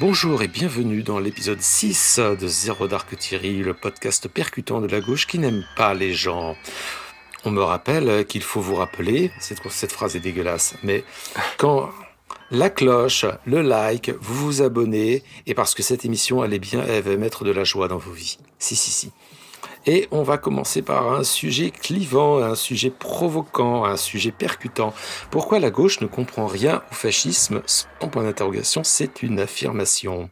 Bonjour et bienvenue dans l'épisode 6 de Zéro Dark Thierry, le podcast percutant de la gauche qui n'aime pas les gens. On me rappelle qu'il faut vous rappeler, cette, phrase est dégueulasse, mais quand la cloche, le like, vous vous abonnez, et parce que cette émission, est bien, elle va mettre de la joie dans vos vies. Si, si, si. Et on va commencer par un sujet clivant, un sujet provoquant, un sujet percutant. Pourquoi la gauche ne comprend rien au fascisme? Sans point d'interrogation, c'est une affirmation.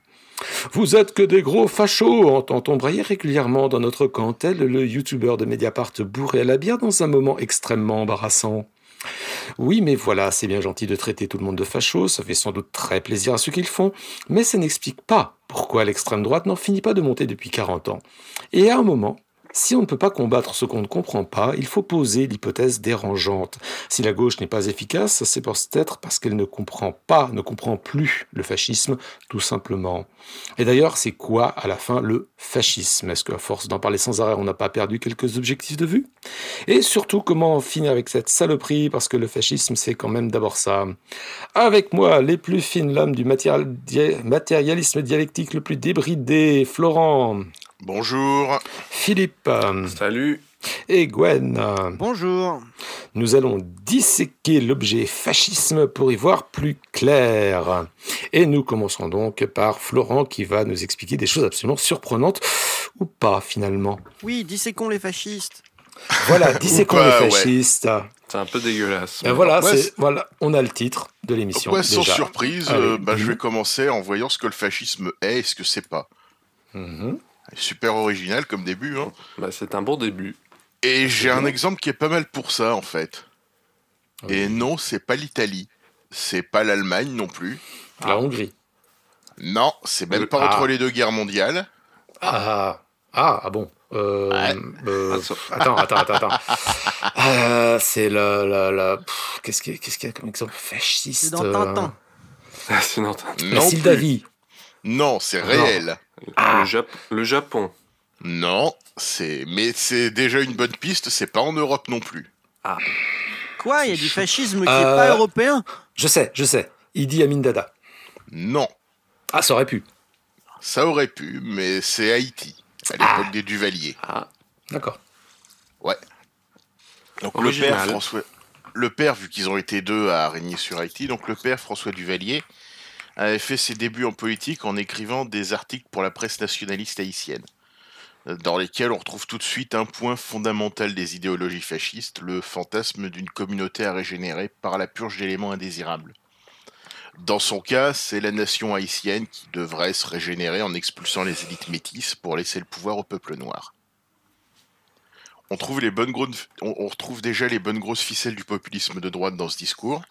Vous êtes que des gros fachos, entend-on brailler régulièrement dans notre camp, tel le youtubeur de Mediapart bourré à la bière dans un moment extrêmement embarrassant. Oui, mais voilà, c'est bien gentil de traiter tout le monde de facho, ça fait sans doute très plaisir à ceux qui le font, mais ça n'explique pas pourquoi l'extrême droite n'en finit pas de monter depuis 40 ans. Et à un moment, si on ne peut pas combattre ce qu'on ne comprend pas, il faut poser l'hypothèse dérangeante. Si la gauche n'est pas efficace, c'est peut-être parce qu'elle ne comprend pas, ne comprend plus le fascisme, tout simplement. Et d'ailleurs, c'est quoi à la fin le fascisme? Est-ce qu'à force d'en parler sans arrêt, on n'a pas perdu quelques objectifs de vue? Et surtout, comment finir avec cette saloperie? Parce que le fascisme, c'est quand même d'abord ça. Avec moi, les plus fines lames du matérialisme dialectique le plus débridé, Florent. Bonjour. Philippe. Salut. Et Gwen. Bonjour. Nous allons disséquer l'objet fascisme pour y voir plus clair. Et nous commencerons donc par Florent qui va nous expliquer des choses absolument surprenantes ou pas finalement. Oui, disséquons les fascistes. Voilà, disséquons les fascistes. C'est un peu dégueulasse. Ben voilà, voilà, on a le titre de l'émission. Ouais, sans surprise, euh, bah, je vais commencer en voyant ce que le fascisme est et ce que c'est pas. Mhm. Super original comme début. Hein. Bah, c'est un bon début. Et j'ai un exemple qui est pas mal pour ça, en fait. Et non, c'est pas l'Italie. C'est pas l'Allemagne non plus. La Hongrie. Non, c'est même pas entre les deux guerres mondiales. Ah, ah, ah bon. Euh, euh, attends, attends, attends, attends. Euh, c'est le, le, qu'est-ce qu'il qu'est-ce qu'il y a comme exemple fasciste C'est dans Tintin. Ah, c'est dans Tintin. La Sildavie. Non, c'est réel. Ah. Le, Japon. Non, c'est mais c'est déjà une bonne piste. C'est pas en Europe non plus. Ah. Quoi Il y a du fascisme qui n'est pas européen? Je sais, je sais. Idi Amin Dada. Non. Ah, ça aurait pu. Ça aurait pu, mais c'est Haïti à l'époque des Duvaliers. Ah, d'accord. Ouais. Donc le père François, le père vu qu'ils ont été deux à régner sur Haïti, donc le père François Duvalier avait fait ses débuts en politique en écrivant des articles pour la presse nationaliste haïtienne, dans lesquels on retrouve tout de suite un point fondamental des idéologies fascistes, le fantasme d'une communauté à régénérer par la purge d'éléments indésirables. Dans son cas, c'est la nation haïtienne qui devrait se régénérer en expulsant les élites métisses pour laisser le pouvoir au peuple noir. On, trouve les bonnes on retrouve déjà les bonnes grosses ficelles du populisme de droite dans ce discours.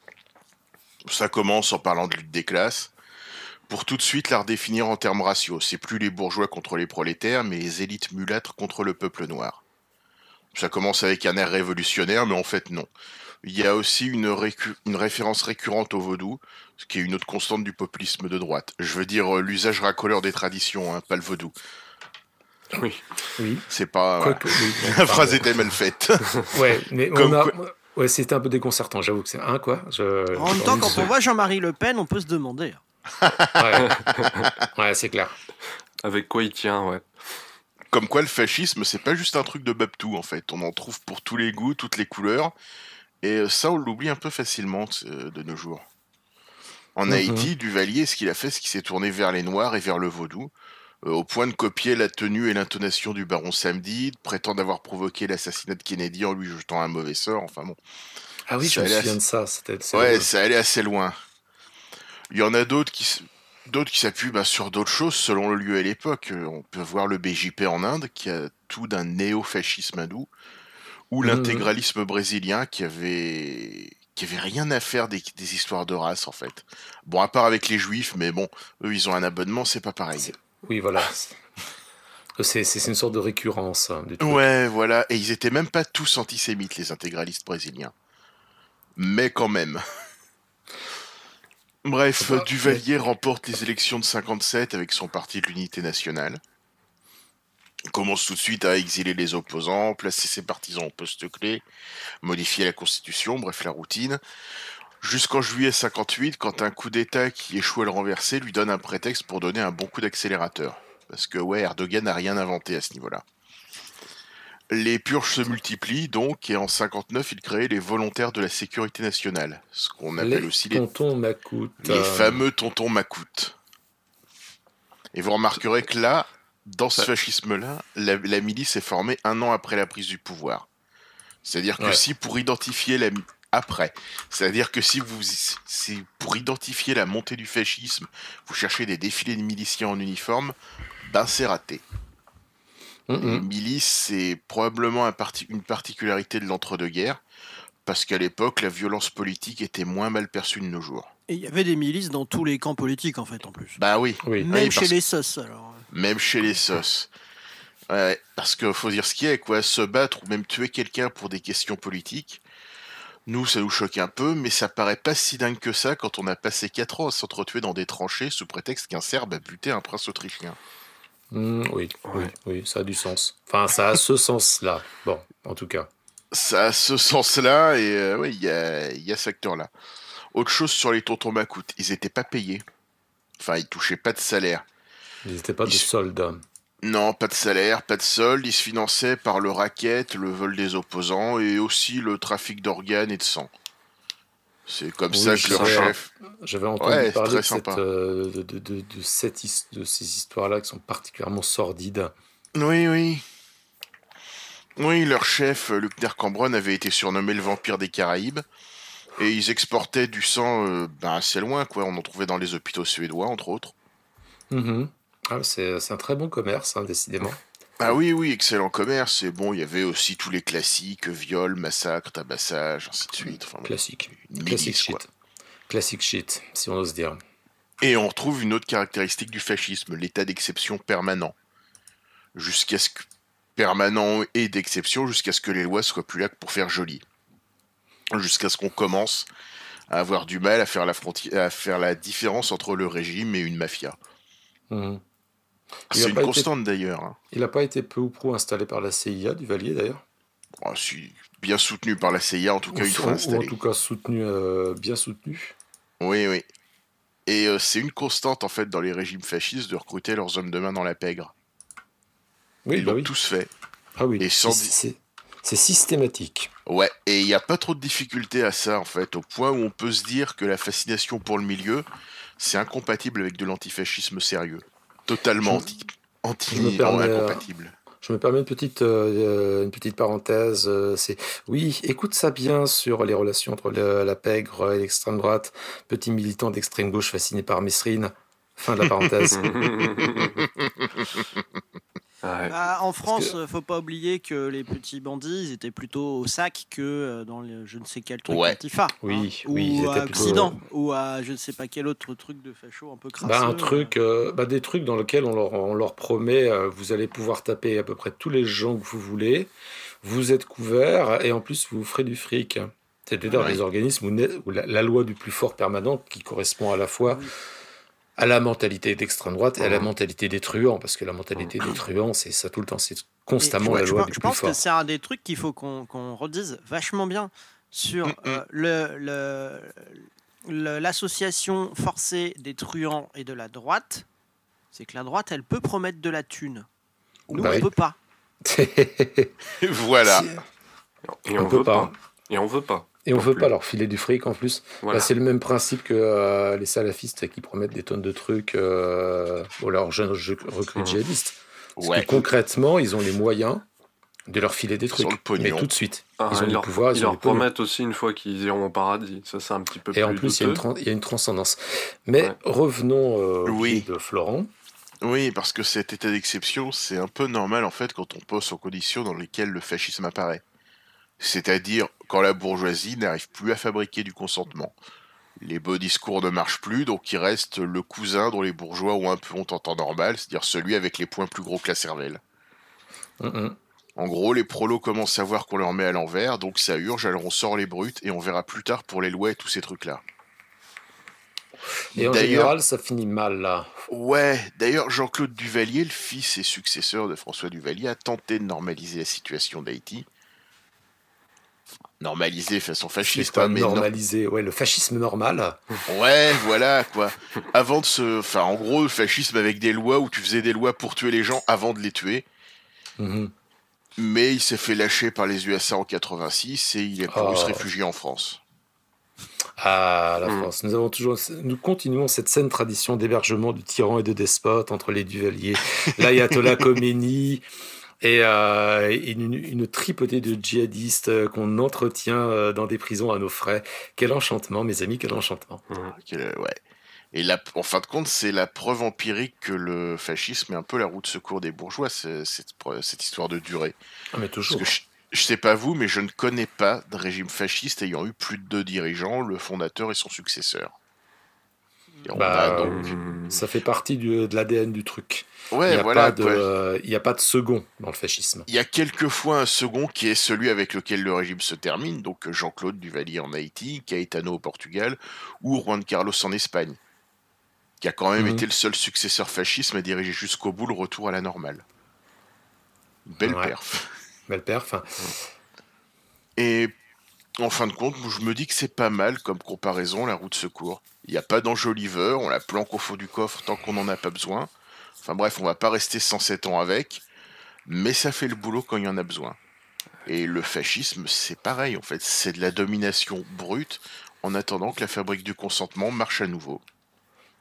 Ça commence en parlant de lutte des classes, pour tout de suite la redéfinir en termes raciaux. C'est plus les bourgeois contre les prolétaires, mais les élites mulâtres contre le peuple noir. Ça commence avec un air révolutionnaire, mais en fait non. Il y a aussi une, référence récurrente au vaudou, ce qui est une autre constante du populisme de droite. Je veux dire euh, l'usage racoleur des traditions, hein, pas le vaudou. Oui. Oui. C'est pas. la phrase était mal faite. ouais, mais on a. Ouais, c'était un peu déconcertant, j'avoue que c'est un quoi. En même temps, quand on voit Jean-Marie Le Pen, on peut se demander ouais, c'est clair. Avec quoi il tient, ouais. Comme quoi le fascisme, c'est pas juste un truc de Babtou en fait. On en trouve pour tous les goûts, toutes les couleurs. Et euh, ça, on l'oublie un peu facilement euh, de nos jours. En mhm. Haïti, Duvalier, ce qu'il a fait, c'est qu'il s'est tourné vers les Noirs et vers le vaudou, euh, au point de copier la tenue et l'intonation du baron Samedi, de prétendre avoir provoqué l'assassinat de Kennedy en lui jetant un mauvais sort, enfin bon. Ah oui, je me souviens de ça. Ouais, ça allait assez loin. Il y en a d'autres qui d'autres qui s'appuient bah, sur d'autres choses selon le lieu et l'époque. Euh, on peut voir le BJP en Inde qui a tout d'un néo-fascisme hindou, ou mmh. l'intégralisme brésilien qui avait qui avait rien à faire des, histoires de race en fait. Bon, à part avec les juifs, mais bon, eux ils ont un abonnement, c'est pas pareil. Oui, voilà. C'est une sorte de récurrence. Hein, ouais, voilà. Et ils étaient même pas tous antisémites, les intégralistes brésiliens. Mais quand même. Bref, Duvalier remporte les élections de 57 avec son parti de l'Unité nationale. Il commence tout de suite à exiler les opposants, placer ses partisans au poste clé, modifier la constitution, bref la routine. Jusqu'en juillet 58, quand un coup d'État qui échoue à le renverser lui donne un prétexte pour donner un bon coup d'accélérateur. Parce que ouais, Erdogan n'a rien inventé à ce niveau-là. Les purges se multiplient donc, et en 59, il crée les volontaires de la sécurité nationale, ce qu'on appelle aussi les tontons Macoutes. Les fameux tontons Macoutes. Et vous remarquerez que là, dans ce fascisme-là, la, milice est formée un an après la prise du pouvoir. C'est-à-dire que si pour identifier la après, c'est-à-dire que si vous si pour identifier la montée du fascisme, vous cherchez des défilés de miliciens en uniforme, ben c'est raté. Mm milice, c'est probablement une particularité de l'entre-deux-guerres, parce qu'à l'époque, la violence politique était moins mal perçue de nos jours. Et il y avait des milices dans tous les camps politiques, en fait, en plus. Bah oui. Même chez les SOS, alors. Même chez les SOS. Ouais, parce qu'il faut dire ce qu'il y a, quoi. Se battre ou même tuer quelqu'un pour des questions politiques, nous, ça nous choque un peu, mais ça paraît pas si dingue que ça quand on a passé 4 ans à s'entretuer dans des tranchées sous prétexte qu'un Serbe a buté un prince autrichien. Mmh, oui, oui, oui, ça a du sens. Enfin, ça a ce sens-là. Bon, en tout cas. Ça a ce sens-là, et euh, oui, il y a, y a ce acteur-là. Autre chose sur les tontons Macoutes, ils n'étaient pas payés. Enfin, ils touchaient pas de salaire. Ils n'étaient pas de soldats. Non, pas de salaire, pas de solde. Ils se finançaient par le racket, le vol des opposants et aussi le trafic d'organes et de sang. C'est comme ça que leur chef. J'avais entendu parler euh, de, de, de, de, ces histoires-là qui sont particulièrement sordides. Oui, oui. Oui, leur chef, Luckner Cambron, avait été surnommé le vampire des Caraïbes. Et ils exportaient du sang euh, ben, assez loin, quoi. On en trouvait dans les hôpitaux suédois, entre autres. Mm-hmm. Ah, c'est un très bon commerce, hein, décidément. Ah oui, oui, excellent commerce. Et bon, il y avait aussi tous les classiques, viol, massacre, tabassage, ainsi de suite. Enfin, Classique. Classique shit. Classique shit, si on ose dire. Et on retrouve une autre caractéristique du fascisme, l'état d'exception permanent. Jusqu'à ce que permanent et d'exception, jusqu'à ce que les lois soient plus là que pour faire joli jusqu'à ce qu'on commence à avoir du mal à faire la, à faire la différence entre le régime et une mafia. Mmh. C'est une constante d'ailleurs. Hein. Il n'a pas été peu ou prou installé par la CIA du Valier d'ailleurs oh, Bien soutenu par la CIA, en tout cas une fois installé. Ou en tout cas soutenu, euh, bien soutenu. Oui, oui. Et euh, c'est une constante en fait dans les régimes fascistes de recruter leurs hommes de main dans la pègre. Oui, Ils bah l'ont tous fait. Ah oui, c'est systématique. Ouais, et il n'y a pas trop de difficultés à ça, en fait, au point où on peut se dire que la fascination pour le milieu, c'est incompatible avec de l'antifascisme sérieux. Totalement anti, anti incompatible. Je me permets une petite, euh, une petite parenthèse. Euh, c'est oui, écoute ça bien sur les relations entre la pègre et l'extrême droite. Petit militant d'extrême gauche fasciné par Mesrine. Fin de la parenthèse. Bah, en France, il ne faut pas oublier que les petits bandits, ils étaient plutôt au sac que euh, dans je ne sais quel truc ouais. antifa. Oui, hein. oui, ou à Occident, ou à je ne sais pas quel autre truc de facho un peu crasseux. Bah, un truc, euh, bah, des trucs dans lesquels on leur, on leur promet, euh, vous allez pouvoir taper à peu près tous les gens que vous voulez, vous êtes couverts et en plus vous ferez du fric. C'est d'ailleurs des organismes où, la, loi du plus fort permanent qui correspond à la fois à la mentalité d'extrême droite et à la mentalité des truands, parce que la mentalité des truands, c'est ça tout le temps, c'est constamment la loi du je plus fort. Je pense que c'est un des trucs qu'il faut qu'on redise vachement bien sur euh, le, l'association forcée des truands et de la droite, c'est que la droite, elle peut promettre de la thune. Nous, bah on ne peut pas. voilà. Et on, ne peut pas. Et on veut pas. Et on ne veut pas leur filer du fric en plus. Bah, c'est le même principe que euh, les salafistes qui promettent des tonnes de trucs euh, aux leurs jeunes recrues mmh. djihadistes. concrètement, ils ont les moyens de leur filer des trucs. Mais tout de suite. Ah, ils ont le pouvoir. Ils, leur promettent aussi une fois qu'ils iront au paradis. Ça, c'est un petit peu Et en plus, il y, a une transcendance. Mais revenons euh, oui. de Florent. Oui, parce que cet état d'exception, c'est un peu normal en fait quand on pose aux conditions dans lesquelles le fascisme apparaît c'est-à-dire quand la bourgeoisie n'arrive plus à fabriquer du consentement. Les beaux discours ne marchent plus, donc il reste le cousin dont les bourgeois ont un peu honte en temps normal, c'est-à-dire celui avec les points plus gros que la cervelle. En gros, les prolos commencent à voir qu'on leur met à l'envers, donc ça urge, alors on sort les brutes et on verra plus tard pour les lois et tous ces trucs-là. Et en général, ça finit mal là. Ouais, d'ailleurs, Jean-Claude Duvalier, le fils et successeur de François Duvalier, a tenté de normaliser la situation d'Haïti normalisé façon fasciste. Hein, normalisé, ouais, le fascisme normal. Ouais, voilà quoi. Avant de se, enfin, en gros, le fascisme avec des lois où tu faisais des lois pour tuer les gens avant de les tuer. Mhm. Mais il s'est fait lâcher par les USA en 86 et il est pour se oh. réfugier en France. Ah, la mm. France. Nous avons toujours, nous continuons cette saine tradition d'hébergement de tyrans et de despotes entre les Duvaliers, l'ayatollah Khomeini et euh, une, tripotée de djihadistes euh, qu'on entretient euh, dans des prisons à nos frais. Quel enchantement, mes amis, quel enchantement. Ouais. Et la, en fin de compte, c'est la preuve empirique que le fascisme est un peu la roue de secours des bourgeois, cette, cette histoire de durée. Ah, mais toujours. Je sais pas vous, mais je ne connais pas de régime fasciste ayant eu plus de deux dirigeants, le fondateur et son successeur. Bah, donc... Ça fait partie de l'ADN du truc. Ouais, il n'y a, voilà, a, pas de second dans le fascisme. Il y a quelquefois un second qui est celui avec lequel le régime se termine, donc Jean-Claude Duvalier en Haïti, Caetano au Portugal, ou Juan Carlos en Espagne, qui a quand même mhm. été le seul successeur fascisme à diriger jusqu'au bout le retour à la normale. Belle perf. Belle perf. Et en fin de compte, je me dis que c'est pas mal comme comparaison, la route de secours. Il n'y a pas d'enjoliveur, on la planque au fond du coffre tant qu'on n'en a pas besoin. Enfin bref, on va pas rester 107 ans avec, mais ça fait le boulot quand il y en a besoin. Et le fascisme, c'est pareil en fait, c'est de la domination brute en attendant que la fabrique du consentement marche à nouveau.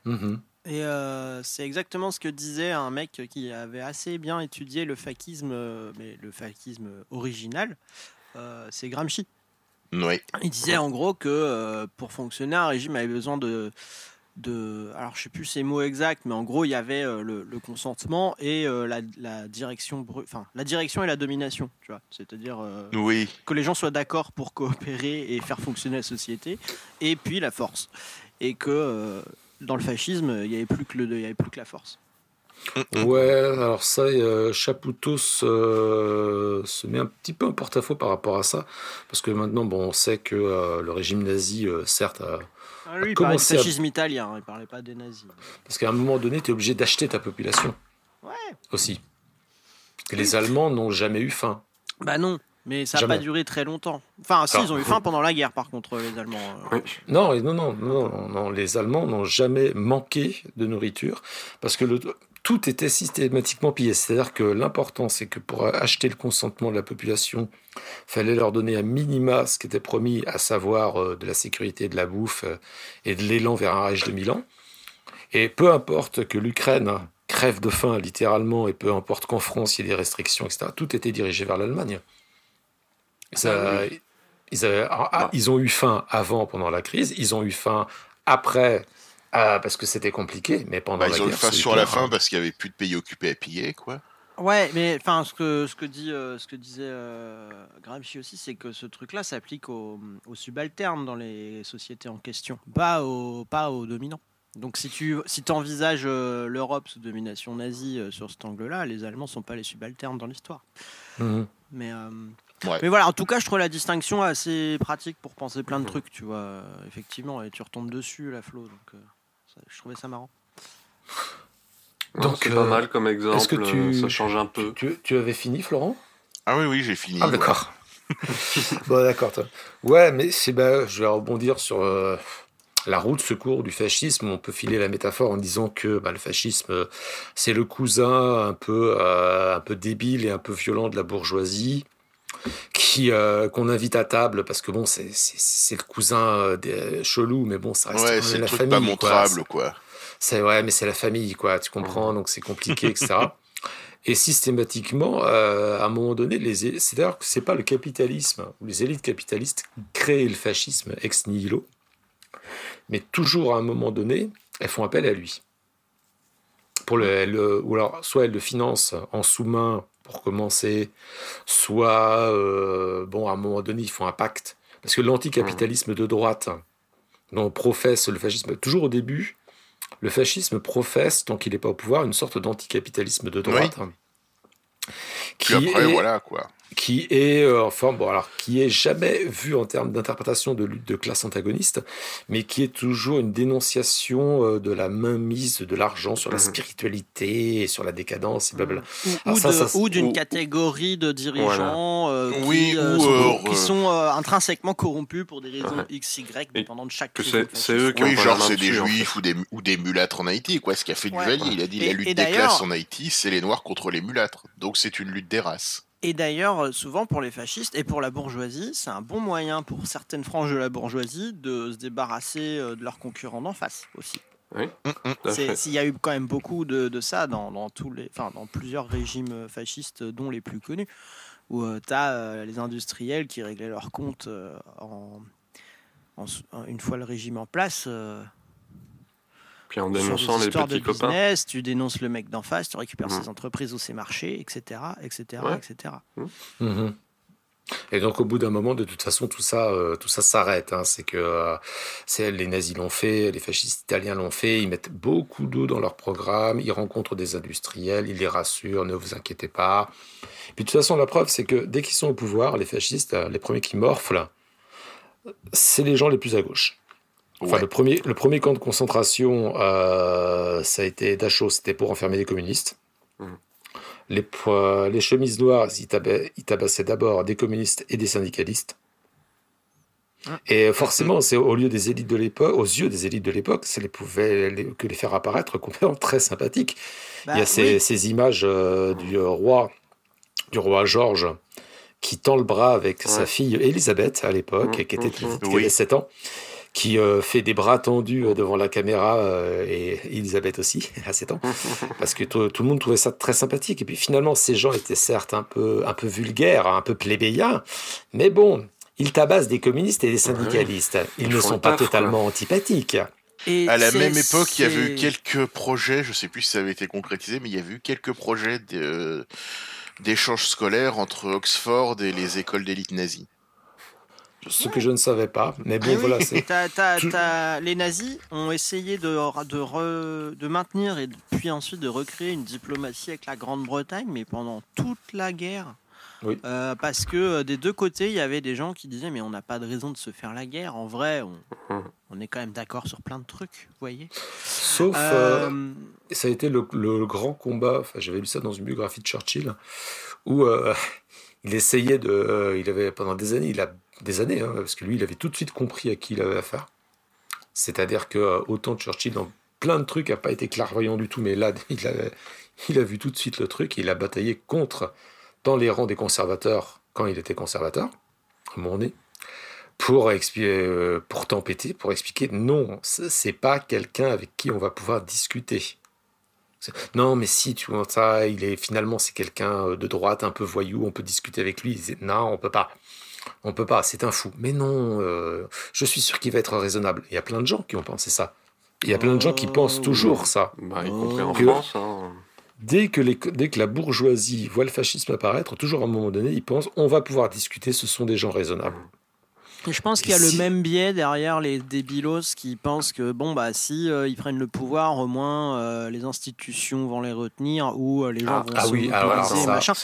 Mm-hmm. Et euh, c'est exactement ce que disait un mec qui avait assez bien étudié le fascisme, euh, mais le fascisme original, euh, c'est Gramsci. Oui. Il disait en gros que pour fonctionner, un régime avait besoin de, de, alors je sais plus ces mots exacts, mais en gros il y avait le, consentement et la, direction, enfin la direction et la domination, tu vois, c'est-à-dire oui. que les gens soient d'accord pour coopérer et faire fonctionner la société, et puis la force, et que dans le fascisme, il n'y avait, plus que le, y avait plus que la force. Ouais, alors ça, euh, Chapoutot se, se, met un petit peu en porte-à-faux par rapport à ça, parce que maintenant, bon, on sait que euh, le régime nazi, euh, certes, a, ah, lui, il parlait fascisme italien, il parlait pas des nazis. Parce qu'à un moment donné, tu es obligé d'acheter ta population. Ouais. Aussi. les Allemands n'ont jamais eu faim. Bah non. Mais ça n'a pas duré très longtemps. Enfin, si, ils ont eu faim pendant la guerre, par contre, les Allemands. Euh. Non, non, non, non, non, les Allemands n'ont jamais manqué de nourriture parce que le, tout était systématiquement pillé. C'est-à-dire que l'important, c'est que pour acheter le consentement de la population, fallait leur donner un minima ce qui était promis, à savoir euh, de la sécurité, de la bouffe euh, et de l'élan vers un Reich de Milan. Et peu importe que l'Ukraine crève de faim littéralement, et peu importe qu'en France il y ait des restrictions, etc., tout était dirigé vers l'Allemagne. Ah ils, ah, ah, ils, ont eu faim avant, pendant la crise. Ils ont eu faim après, parce que c'était compliqué. Mais pendant bah, la ils ont eu faim sur la fin parce qu'il n'y avait plus de pays occupés à piller, quoi. Ouais, mais enfin, ce que ce que dit euh, ce que disait euh, Gramsci aussi, c'est que ce truc-là s'applique aux, subalternes dans les sociétés en question, pas aux pas aux dominants. Donc si tu si envisages euh, l'Europe sous domination nazie sur cet angle-là, les Allemands sont pas les subalternes dans l'histoire. Mmh. Mais mais voilà, en tout cas, je trouve la distinction assez pratique pour penser plein de trucs, tu vois, effectivement, et tu retombes dessus, la donc euh, je trouvais ça marrant. Donc, c'est pas euh, mal comme exemple, que tu, ça change un peu. Tu, avais fini, Florent? Ah oui, oui, j'ai fini. Ah, d'accord. bon, d'accord. Ouais, mais c'est bah, je vais rebondir sur euh, la route secours du fascisme. On peut filer la métaphore en disant que bah, le fascisme, c'est le cousin un peu, un peu débile et un peu violent de la bourgeoisie qui euh, qu'on invite à table parce que bon c'est c'est le cousin euh, des chelou mais bon ça reste ouais, c'est la famille pas montrable quoi. C'est ouais mais c'est la famille quoi tu comprends donc c'est compliqué etc et systématiquement euh, à un moment donné les c'est d'ailleurs que c'est pas le capitalisme ou les élites capitalistes qui créent le fascisme ex nihilo mais toujours à un moment donné elles font appel à lui. Pour le, ou alors soit elles le financent en sous-main pour commencer, soit, euh, bon, à un moment donné, ils font un pacte. Parce que l'anticapitalisme de droite, dont professe le fascisme, toujours au début, le fascisme professe, tant qu'il n'est pas au pouvoir, une sorte d'anticapitalisme de droite. Qui après, voilà, quoi. Qui est euh, enfin bon alors qui est jamais vu en termes d'interprétation de lutte de classe antagoniste, mais qui est toujours une dénonciation euh, de la mainmise de l'argent sur la mhm. spiritualité et sur la décadence et blablabla. Ou, d'une catégorie de dirigeants euh, qui, qui, sont intrinsèquement corrompus pour des raisons x y dépendant de chaque. C'est eux qui oui, genre c'est des juifs ou des ou des mulâtres en Haïti quoi. Ce qui a fait du Valier, il a dit la lutte des classes en Haïti, c'est les noirs contre les mulâtres. Donc c'est une lutte des races. Et d'ailleurs, euh, souvent pour les fascistes et pour la bourgeoisie, c'est un bon moyen pour certaines franges de la bourgeoisie de se débarrasser euh, de leurs concurrents d'en face aussi. Oui, S'il y a eu quand même beaucoup de, ça dans, tous les, enfin, dans plusieurs régimes fascistes, dont les plus connus, où euh, tu as les industriels qui réglaient leurs comptes en, une fois le régime en place en dénonçant les petits copains. tu dénonces le mec d'en face, tu récupères mmh. ses entreprises ou ses marchés, etc. etc., etc. Et donc au bout d'un moment, de toute façon, tout ça, euh, tout ça s'arrête. Hein. C'est que euh, les nazis l'ont fait, les fascistes italiens l'ont fait. Ils mettent beaucoup d'eau dans leur programme. Ils rencontrent des industriels, ils les rassurent, ne vous inquiétez pas. Puis de toute façon, la preuve, c'est que dès qu'ils sont au pouvoir, les fascistes, les premiers qui morflent, c'est les gens les plus à gauche. Enfin, le, premier, le premier camp de concentration, euh, ça a été Dachau, c'était pour enfermer les communistes. Mmh. Les, les, chemises noires, ils, tabassaient d'abord des communistes et des syndicalistes. Mmh. Et forcément, c'est au lieu des élites de l'époque, aux yeux des élites de l'époque, c'est les pouvait que les faire apparaître complètement très sympathiques. Il y a bah ces, ces images euh, du roi, du roi Georges, qui tend le bras avec sa fille Élisabeth à l'époque, mmh. qui, était, qui avait 7 ans qui euh, fait des bras tendus euh, devant la caméra, euh, et Elisabeth aussi, à 7 ans, parce que tout, le monde trouvait ça très sympathique. Et puis finalement, ces gens étaient certes un peu, un peu vulgaires, un peu plébéiens, mais bon, ils tabassent des communistes et des syndicalistes. Ils, ne sont pas totalement antipathiques. Et à la même époque, il y avait eu quelques projets, je ne sais plus si ça avait été concrétisé, mais il y avait eu quelques projets d'échanges scolaires entre Oxford et les écoles d'élite nazies ce que je ne savais pas. Mais bon, ah voilà. c'est Les nazis ont essayé de, de, de, maintenir et puis ensuite de recréer une diplomatie avec la Grande-Bretagne, mais pendant toute la guerre. Oui. Euh, parce que euh, des deux côtés, il y avait des gens qui disaient mais on n'a pas de raison de se faire la guerre. En vrai, on, on est quand même d'accord sur plein de trucs, vous voyez. Sauf, euh, ça a été le, le grand combat. Enfin, j'avais lu ça dans une biographie de Churchill où il essayait de, il avait pendant des années, il a des années, hein, parce que lui, il avait tout de suite compris à qui il avait affaire. C'est-à-dire que euh, autant Churchill, dans plein de trucs, n'a pas été clairvoyant du tout, mais là, il a, il a vu tout de suite le truc, il a bataillé contre, dans les rangs des conservateurs, quand il était conservateur, à mon nez, pour, euh, pour tempêter, pour expliquer non, c'est pas quelqu'un avec qui on va pouvoir discuter. Non, mais si, tu vois, ça, il est finalement, c'est quelqu'un euh, de droite, un peu voyou, on peut discuter avec lui. non, on peut pas. On peut pas, c'est un fou. Mais non, euh, je suis sûr qu'il va être raisonnable. Il y a plein de gens qui ont pensé ça. Il y a plein de gens qui pensent toujours ça. Bah, y compris en France. Hein. Dès que, dès que la bourgeoisie voit le fascisme apparaître, toujours à un moment donné, ils pensent on va pouvoir discuter, ce sont des gens raisonnables. Je pense qu'il y a le même biais derrière les débilos qui pensent que bon bah si euh, ils prennent le pouvoir, au moins euh, les institutions vont les retenir ou les gens ah, vont ah, se oui, machin.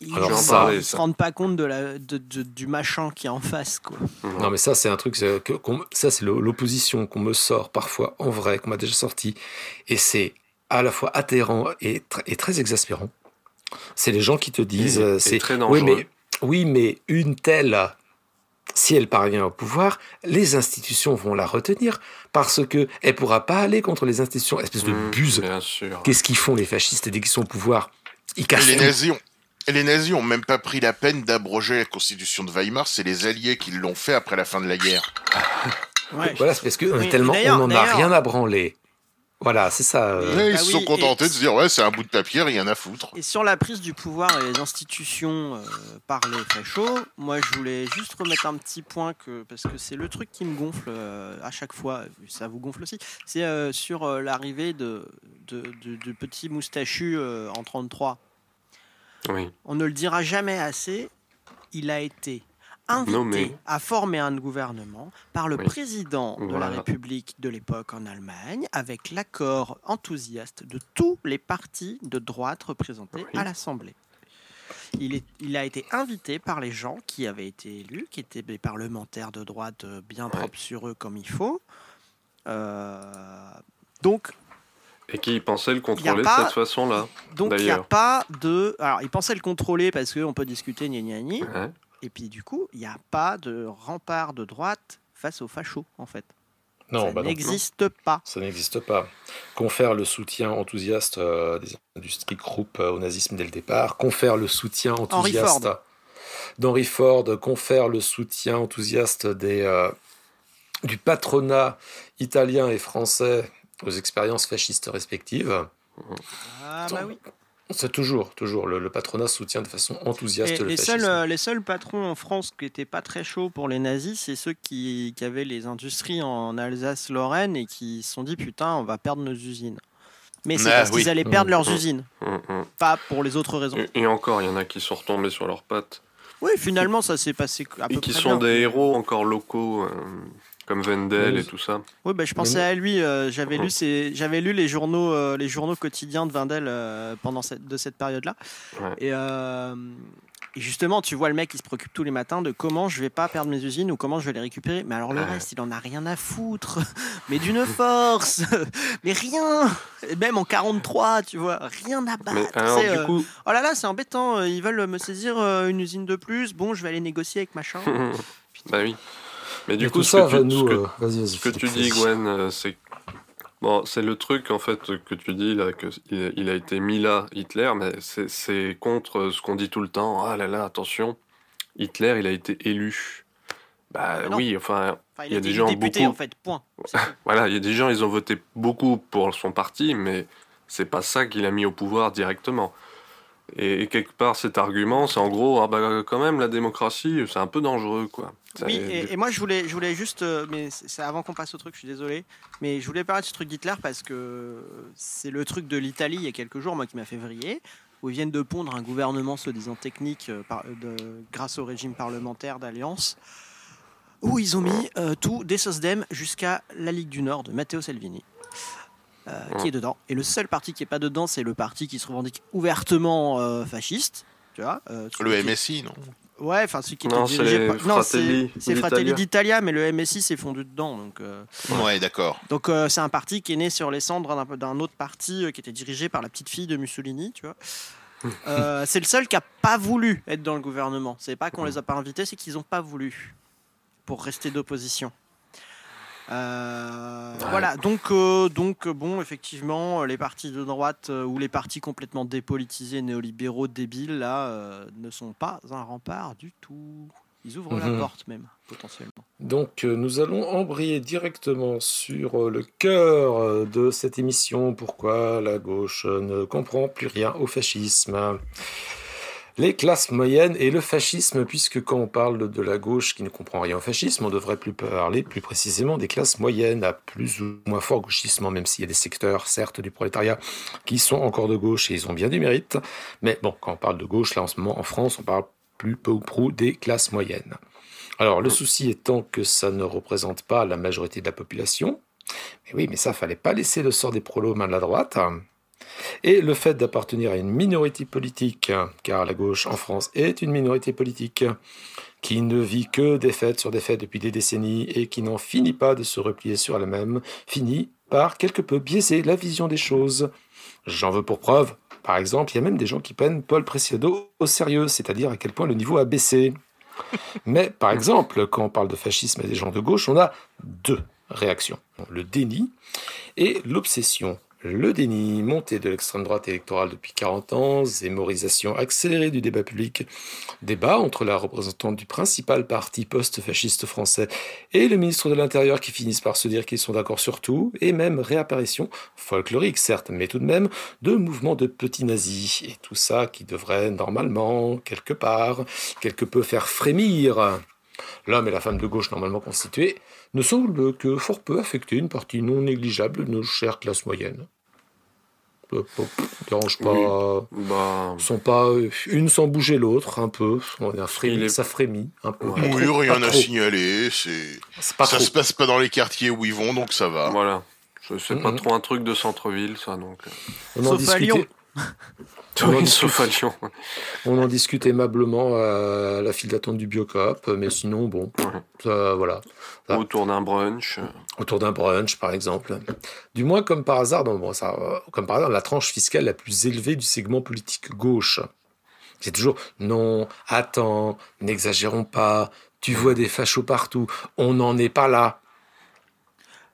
Ils ne se rendent pas compte de la, de, du machin qui est en face. Quoi. Non, mais ça, c'est un truc, que, ça, c'est l'opposition qu'on me sort parfois en vrai, qu'on m'a déjà sorti. Et c'est à la fois atterrant et, et très exaspérant. C'est les gens qui te disent. c'est très dangereux. Oui, mais, oui, mais une telle, si elle parvient au pouvoir, les institutions vont la retenir parce que elle pourra pas aller contre les institutions. Espèce de mmh, buse. Qu'est-ce qu'ils font les fascistes dès qu'ils sont au pouvoir? Ils cachent les nazis, les nazis ont même pas pris la peine d'abroger la constitution de Weimar, c'est les Alliés qui l'ont fait après la fin de la guerre. Voilà, c'est parce que tellement on n'en a rien à branler. Voilà, c'est ça. Euh. ils bah se sont contentés de se dire ouais, c'est un bout de papier, rien à foutre. Et sur la prise du pouvoir et les institutions euh, par les fachos, moi je voulais juste remettre un petit point que parce que c'est le truc qui me gonfle euh, à chaque fois, ça vous gonfle aussi. C'est sur l'arrivée de, de, de, de petits moustachus en 33 on ne le dira jamais assez, il a été invité à former un gouvernement par le président de la République de l'époque en Allemagne, avec l'accord enthousiaste de tous les partis de droite représentés à l'Assemblée. il, est, il a été invité par les gens qui avaient été élus, qui étaient des parlementaires de droite bien propres sur eux comme il faut. donc, et qui pensait le contrôler de cette façon-là. Donc il n'y a pas de. Alors il pensait le contrôler parce qu'on peut discuter ni ni ni. Et puis du coup, il n'y a pas de rempart de droite face aux fachos en fait. Non, ça bah n'existe pas. Ça n'existe pas. Confère le soutien enthousiaste euh, des industries groupes euh, au nazisme dès le départ. Confère le soutien enthousiaste d'Henry Ford. Confère le soutien enthousiaste des, euh, du patronat italien et français aux expériences fascistes respectives. Ah bah oui. C'est toujours, toujours. Le, patronat soutient de façon enthousiaste le les fascisme. Seuls, les seuls patrons en France qui n'étaient pas très chauds pour les nazis, c'est ceux qui, qui, avaient les industries en Alsace-Lorraine et qui se sont dit putain, on va perdre nos usines. Mais c'est ah parce qu'ils allaient perdre leurs mmh. usines, mmh, mmh. pas pour les autres raisons. Et, encore, il y en a qui sont retombés sur leurs pattes. Oui, finalement, ça s'est passé à peu Et qui sont des héros encore locaux. Euh, comme Wendell et tout ça. Oui, bah, je pensais à lui. Euh, j'avais lu, j'avais lu les journaux, euh, les journaux quotidiens de Wendell euh, pendant cette, de cette période-là. Et, justement, tu vois le mec qui se préoccupe tous les matins de comment je vais pas perdre mes usines ou comment je vais les récupérer. Mais alors le reste, il en a rien à foutre. Mais d'une force. mais rien. Et même en 43, tu vois, rien à battre. coup... Oh là là, c'est embêtant. Ils veulent me saisir une usine de plus. Bon, je vais aller négocier avec machin. bah oui. Mais du coup, ce que, tu, dis, Gwen, euh, c'est bon, c'est le truc en fait que tu dis là, que il, a été mis là, Hitler, mais c'est contre ce qu'on dit tout le temps. Ah là là, attention, Hitler, il a été élu. Bah oui, enfin, il y a des gens beaucoup. En fait, point. voilà, il y a des gens, ils ont voté beaucoup pour son parti, mais c'est pas ça qu'il a mis au pouvoir directement. Et, quelque part, cet argument, c'est en gros, ah bah, quand même, la démocratie, c'est un peu dangereux, quoi. oui, et, moi, je voulais, je voulais juste, euh, mais c'est avant qu'on passe au truc, je suis désolé, mais je voulais parler de ce truc d'Hitler parce que c'est le truc de l'Italie il y a quelques jours, moi, qui m'a fait vriller, où ils viennent de pondre un gouvernement, se disant technique, euh, de, grâce au régime parlementaire d'alliance, où ils ont mis euh, tout des SOSDEM jusqu'à la Ligue du Nord de Matteo Salvini. Euh, qui est dedans. Et le seul parti qui est pas dedans, c'est le parti qui se revendique ouvertement euh, fasciste. Tu vois, euh, le MSI, non Ouais, enfin celui qui était dirigé par... Non, c'est Fratelli d'Italia, mais le MSI s'est fondu dedans. Donc, Ouais, d'accord. Donc c'est un parti qui est né sur les cendres d'un autre parti qui était dirigé par la petite fille de Mussolini, tu vois. c'est le seul qui a pas voulu être dans le gouvernement. C'est pas qu'on les a pas invités, c'est qu'ils ont pas voulu pour rester d'opposition. Euh, voilà, donc, euh, donc bon, effectivement, les partis de droite euh, ou les partis complètement dépolitisés, néolibéraux, débiles, là, ne sont pas un rempart du tout. Ils ouvrent la mhm. porte même, potentiellement. Donc nous allons embrayer directement sur le cœur de cette émission, pourquoi la gauche ne comprend plus rien au fascisme? Les classes moyennes et le fascisme, puisque quand on parle de la gauche qui ne comprend rien au fascisme, on devrait plus parler plus précisément des classes moyennes à plus ou moins fort gauchissement, même s'il y a des secteurs, certes, du prolétariat qui sont encore de gauche et ils ont bien du mérite. Mais bon, quand on parle de gauche, là en ce moment en France, on parle plus peu ou prou des classes moyennes. Alors le souci étant que ça ne représente pas la majorité de la population. Oui, mais ça, fallait pas laisser le sort des prolos main de la droite. Et le fait d'appartenir à une minorité politique, car la gauche en France est une minorité politique, qui ne vit que des fêtes sur des fêtes depuis des décennies et qui n'en finit pas de se replier sur elle-même, finit par quelque peu biaiser la vision des choses. J'en veux pour preuve, par exemple, il y a même des gens qui prennent Paul Preciado au sérieux, c'est-à-dire à quel point le niveau a baissé. Mais par exemple, quand on parle de fascisme et des gens de gauche, on a deux réactions. Le déni et l'obsession. Le déni, montée de l'extrême droite électorale depuis 40 ans, zémorisation accélérée du débat public, débat entre la représentante du principal parti post-fasciste français et le ministre de l'Intérieur qui finissent par se dire qu'ils sont d'accord sur tout, et même réapparition, folklorique certes, mais tout de même, de mouvements de petits nazis. Et tout ça qui devrait normalement, quelque part, quelque peu faire frémir l'homme et la femme de gauche normalement constitués, ne semble que fort peu affecter une partie non négligeable de nos chères classes moyennes. Ne euh, dérange pas. Bah... Sont pas une sans bouger l'autre, un peu. On a frémi, Ça frémit un peu. Oui, rien à signaler. C'est. Ça se passe pas dans les quartiers où ils vont, donc ça va. Voilà. C'est pas trop un truc de centre-ville, ça. Donc. Euh. Sauf à Lyon. on, en discute, on en discute aimablement à la file d'attente du Biocop, mais sinon, bon, voilà. Autour d'un brunch. Autour d'un brunch, par exemple. Du moins, comme par hasard, bon, ça, comme par hasard, la tranche fiscale la plus élevée du segment politique gauche. C'est toujours non, attends, n'exagérons pas, tu vois des fachos partout, on n'en est pas là.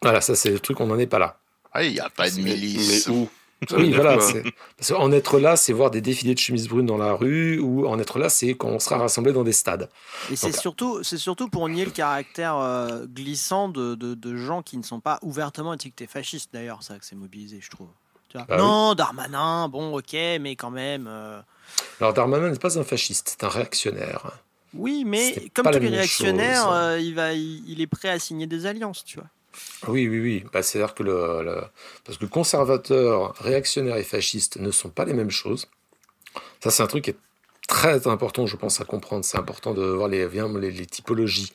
Voilà, ça c'est le truc, on n'en est pas là. Ah, il n'y a pas de milice. Mais où? Oui, voilà. Parce en être là, c'est voir des défilés de chemises brunes dans la rue, ou en être là, c'est quand on sera rassemblés dans des stades. Et c'est surtout, c'est surtout pour nier le caractère euh, glissant de, de, gens qui ne sont pas ouvertement étiquetés fascistes, d'ailleurs, ça que c'est mobilisé, je trouve. Bah non, Darmanin, bon, ok, mais quand même. Euh, Alors, Darmanin n'est pas un fasciste, c'est un réactionnaire. Oui, mais comme tous les réactionnaires, euh, il, va, il est prêt à signer des alliances, tu vois. Oui, oui, oui. Bah, C'est-à-dire que le, Parce que conservateur, réactionnaire et fasciste ne sont pas les mêmes choses. Ça, c'est un truc qui est très important, je pense, à comprendre. C'est important de voir les, les, les typologies.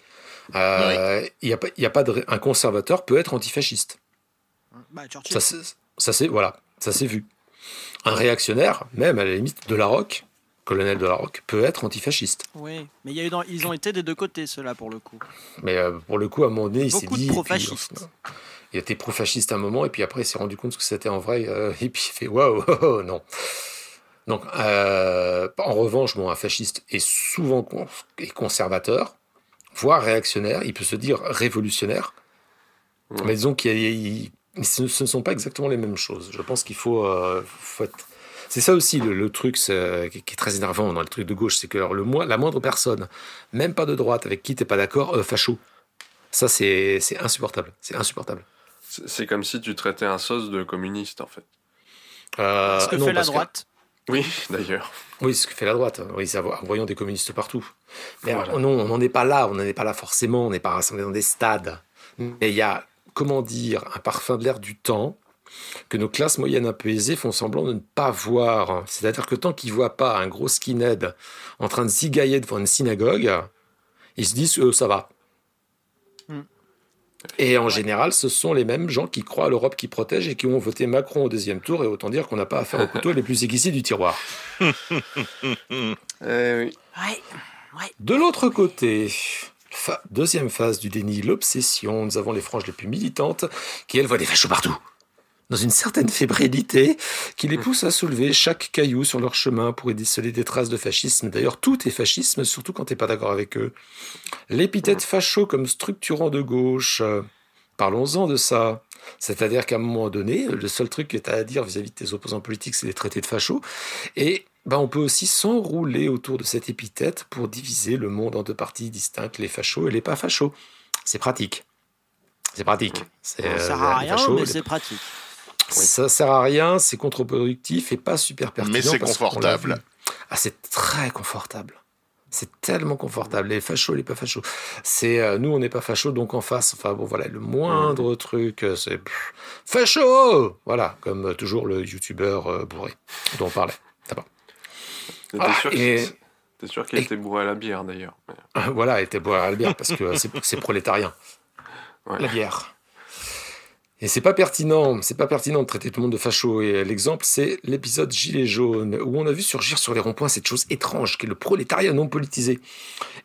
Euh, il y a pas, y a pas de, un conservateur peut être antifasciste. Bah, ça, c'est voilà, ça s'est vu. Un réactionnaire, même à la limite de la rock, colonel de la Roque, peut être antifasciste. Oui, mais il y a eu ils ont été des deux côtés, ceux-là, pour le coup. Mais euh, pour le coup, à un moment donné, il s'est dit. Pro-fasciste. Il était pro-fasciste à un moment, et puis après, il s'est rendu compte que c'était en vrai, euh, et puis il fait waouh, oh, oh, non. Donc, euh, en revanche, bon, un fasciste est souvent conservateur, voire réactionnaire, il peut se dire révolutionnaire, mais disons qu'il ce ne sont pas exactement les mêmes choses. Je pense qu'il faut, faut être c'est ça aussi le, truc qui est très énervant dans le truc de gauche, c'est que le, la moindre personne, même pas de droite, avec qui t'es pas d'accord, euh, facho. Ça, c'est insupportable. C'est insupportable. C'est comme si tu traitais un sauce de communiste, en fait. Euh, ce que fait la droite. Oui, d'ailleurs. Oui, ce que fait la droite. Oui, en voyant des communistes partout. Mais non, on n'en est pas là. On n'en est pas là forcément. On n'est pas rassemblés dans des stades. Mais il y a, comment dire, un parfum de l'air du temps que nos classes moyennes un peu aisées font semblant de ne pas voir. C'est-à-dire que tant qu'ils ne voient pas un gros skinhead en train de zigailler devant une synagogue, ils se disent euh, ça va. Hmm. Et en général, ce sont les mêmes gens qui croient à l'Europe qui protège et qui ont voté Macron au deuxième tour, et autant dire qu'on n'a pas affaire aux couteaux les plus aiguisés du tiroir. Eh de l'autre côté, deuxième phase du déni, l'obsession, nous avons les franges les plus militantes qui, elles, voient des fachos partout dans une certaine fébrilité qui les pousse à soulever chaque caillou sur leur chemin pour y déceler des traces de fascisme. D'ailleurs, tout est fascisme, surtout quand tu n'es pas d'accord avec eux. L'épithète facho comme structurant de gauche, parlons-en de ça. C'est-à-dire qu'à un moment donné, le seul truc que tu as à dire vis-à-vis de tes opposants politiques, c'est les traités de facho. Et ben, on peut aussi s'enrouler autour de cette épithète pour diviser le monde en deux parties distinctes, les fachos et les pas fachos. C'est pratique. C'est pratique. Ça sert à rien, mais c'est pratique. Ça sert à rien, c'est contre-productif et pas super pertinent. Mais c'est confortable. Ah, c'est très confortable. C'est tellement confortable. Les fachos, les pas fachos. C'est euh, nous, on n'est pas fachos, donc en face. Enfin bon, voilà, le moindre truc, euh, c'est facho. Voilà, comme euh, toujours le youtubeur bourré dont on parlait. D'abord. T'es sûr qu'il était bourré à la bière d'ailleurs. Voilà, il était bourré à la bière parce que c'est prolétarien. La bière. Et c'est pas pertinent, c'est pas pertinent de traiter tout le monde de facho. Et l'exemple, c'est l'épisode Gilets jaunes, où on a vu surgir sur les ronds-points cette chose étrange qu'est le prolétariat non politisé.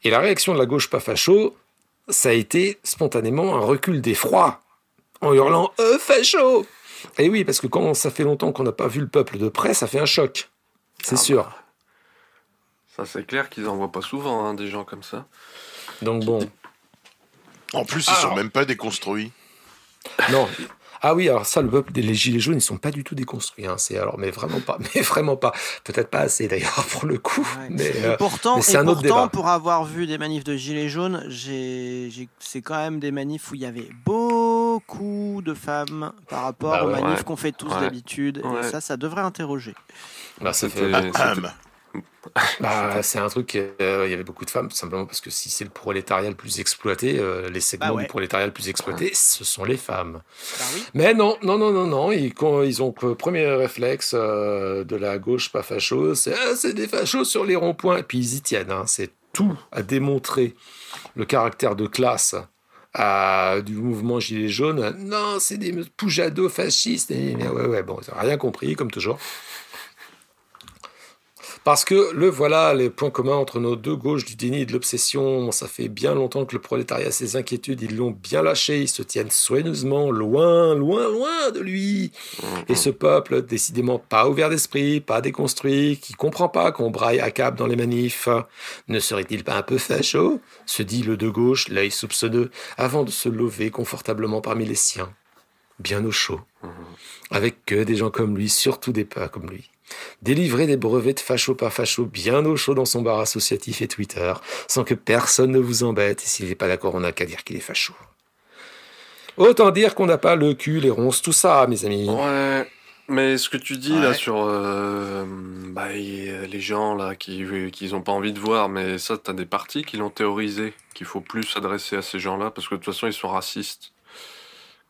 Et la réaction de la gauche pas facho, ça a été spontanément un recul d'effroi, en hurlant Euh, facho Et oui, parce que quand ça fait longtemps qu'on n'a pas vu le peuple de près, ça fait un choc. C'est ah sûr. Bah. Ça, c'est clair qu'ils en voient pas souvent, hein, des gens comme ça. Donc bon. En plus, ils sont même pas déconstruits. Non. Ah oui, alors ça, le peuple des gilets jaunes, ils sont pas du tout déconstruits. Hein. C'est alors, mais vraiment pas, mais vraiment pas. Peut-être pas assez d'ailleurs pour le coup. mais, euh, pourtant, c'est un autre débat. pour avoir vu des manifs de gilets jaunes, c'est quand même des manifs où il y avait beaucoup de femmes par rapport bah aux manifs qu'on fait tous d'habitude. Et ça, ça devrait interroger. Bah, ça fait, bah, c'est un truc, euh, il y avait beaucoup de femmes, tout simplement parce que si c'est le prolétariat le plus exploité, euh, les segments bah du prolétariat le plus exploité, ce sont les femmes. Bah Mais non, non, non, non, non, ils, ils ont le premier réflexe euh, de la gauche pas facho, c'est ah, c'est des fachos sur les ronds-points, et puis ils y tiennent, hein. c'est tout à démontrer le caractère de classe du mouvement Gilets jaunes. Non, c'est des poujados fascistes. Et, ouais, ouais, bon, ils n'ont rien compris, comme toujours. Parce que le voilà, les points communs entre nos deux gauches du déni et de l'obsession. Ça fait bien longtemps que le prolétariat a ses inquiétudes, ils l'ont bien lâché, ils se tiennent soigneusement loin, loin, loin de lui. Et ce peuple, décidément pas ouvert d'esprit, pas déconstruit, qui comprend pas qu'on braille à cap dans les manifs, ne serait-il pas un peu facho se dit le de gauche, l'œil soupçonneux, avant de se lever confortablement parmi les siens, bien au chaud, avec que des gens comme lui, surtout des pas comme lui. Délivrer des brevets de facho pas facho bien au chaud dans son bar associatif et Twitter, sans que personne ne vous embête, et s'il n'est pas d'accord, on n'a qu'à dire qu'il est facho. Autant dire qu'on n'a pas le cul, les ronces, tout ça, mes amis. Ouais. Mais ce que tu dis là sur euh, bah, les gens là qui qui ont pas envie de voir, mais ça, tu as des partis qui l'ont théorisé, qu'il faut plus s'adresser à ces gens-là parce que de toute façon ils sont racistes.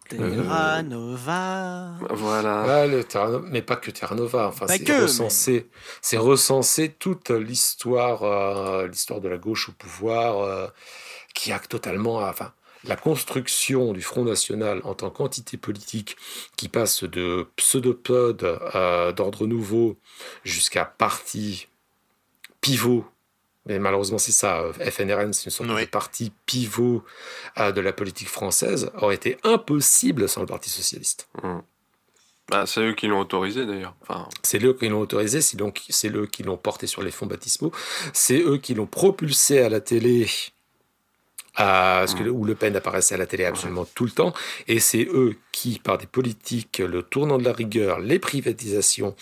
Terra Nova. Voilà. mais pas que Terra Nova. Enfin, c'est recensé, c'est recensé toute l'histoire, euh, l'histoire de la gauche au pouvoir, euh, qui a totalement, enfin, la construction du Front National en tant qu'entité politique qui passe de pseudopode euh, d'ordre nouveau jusqu'à parti pivot, mais malheureusement c'est ça, euh, FNRN c'est une sorte de parti pivot euh, de la politique française, aurait été impossible sans le Parti Socialiste. Mmh. Bah, c'est eux qui l'ont autorisé d'ailleurs. Enfin... C'est eux qui l'ont autorisé, c'est donc c'est eux qui l'ont porté sur les fonds baptismaux, c'est eux qui l'ont propulsé à la télé parce que, où Le Pen apparaissait à la télé absolument tout le temps, et c'est eux qui, par des politiques, le tournant de la rigueur, les privatisations,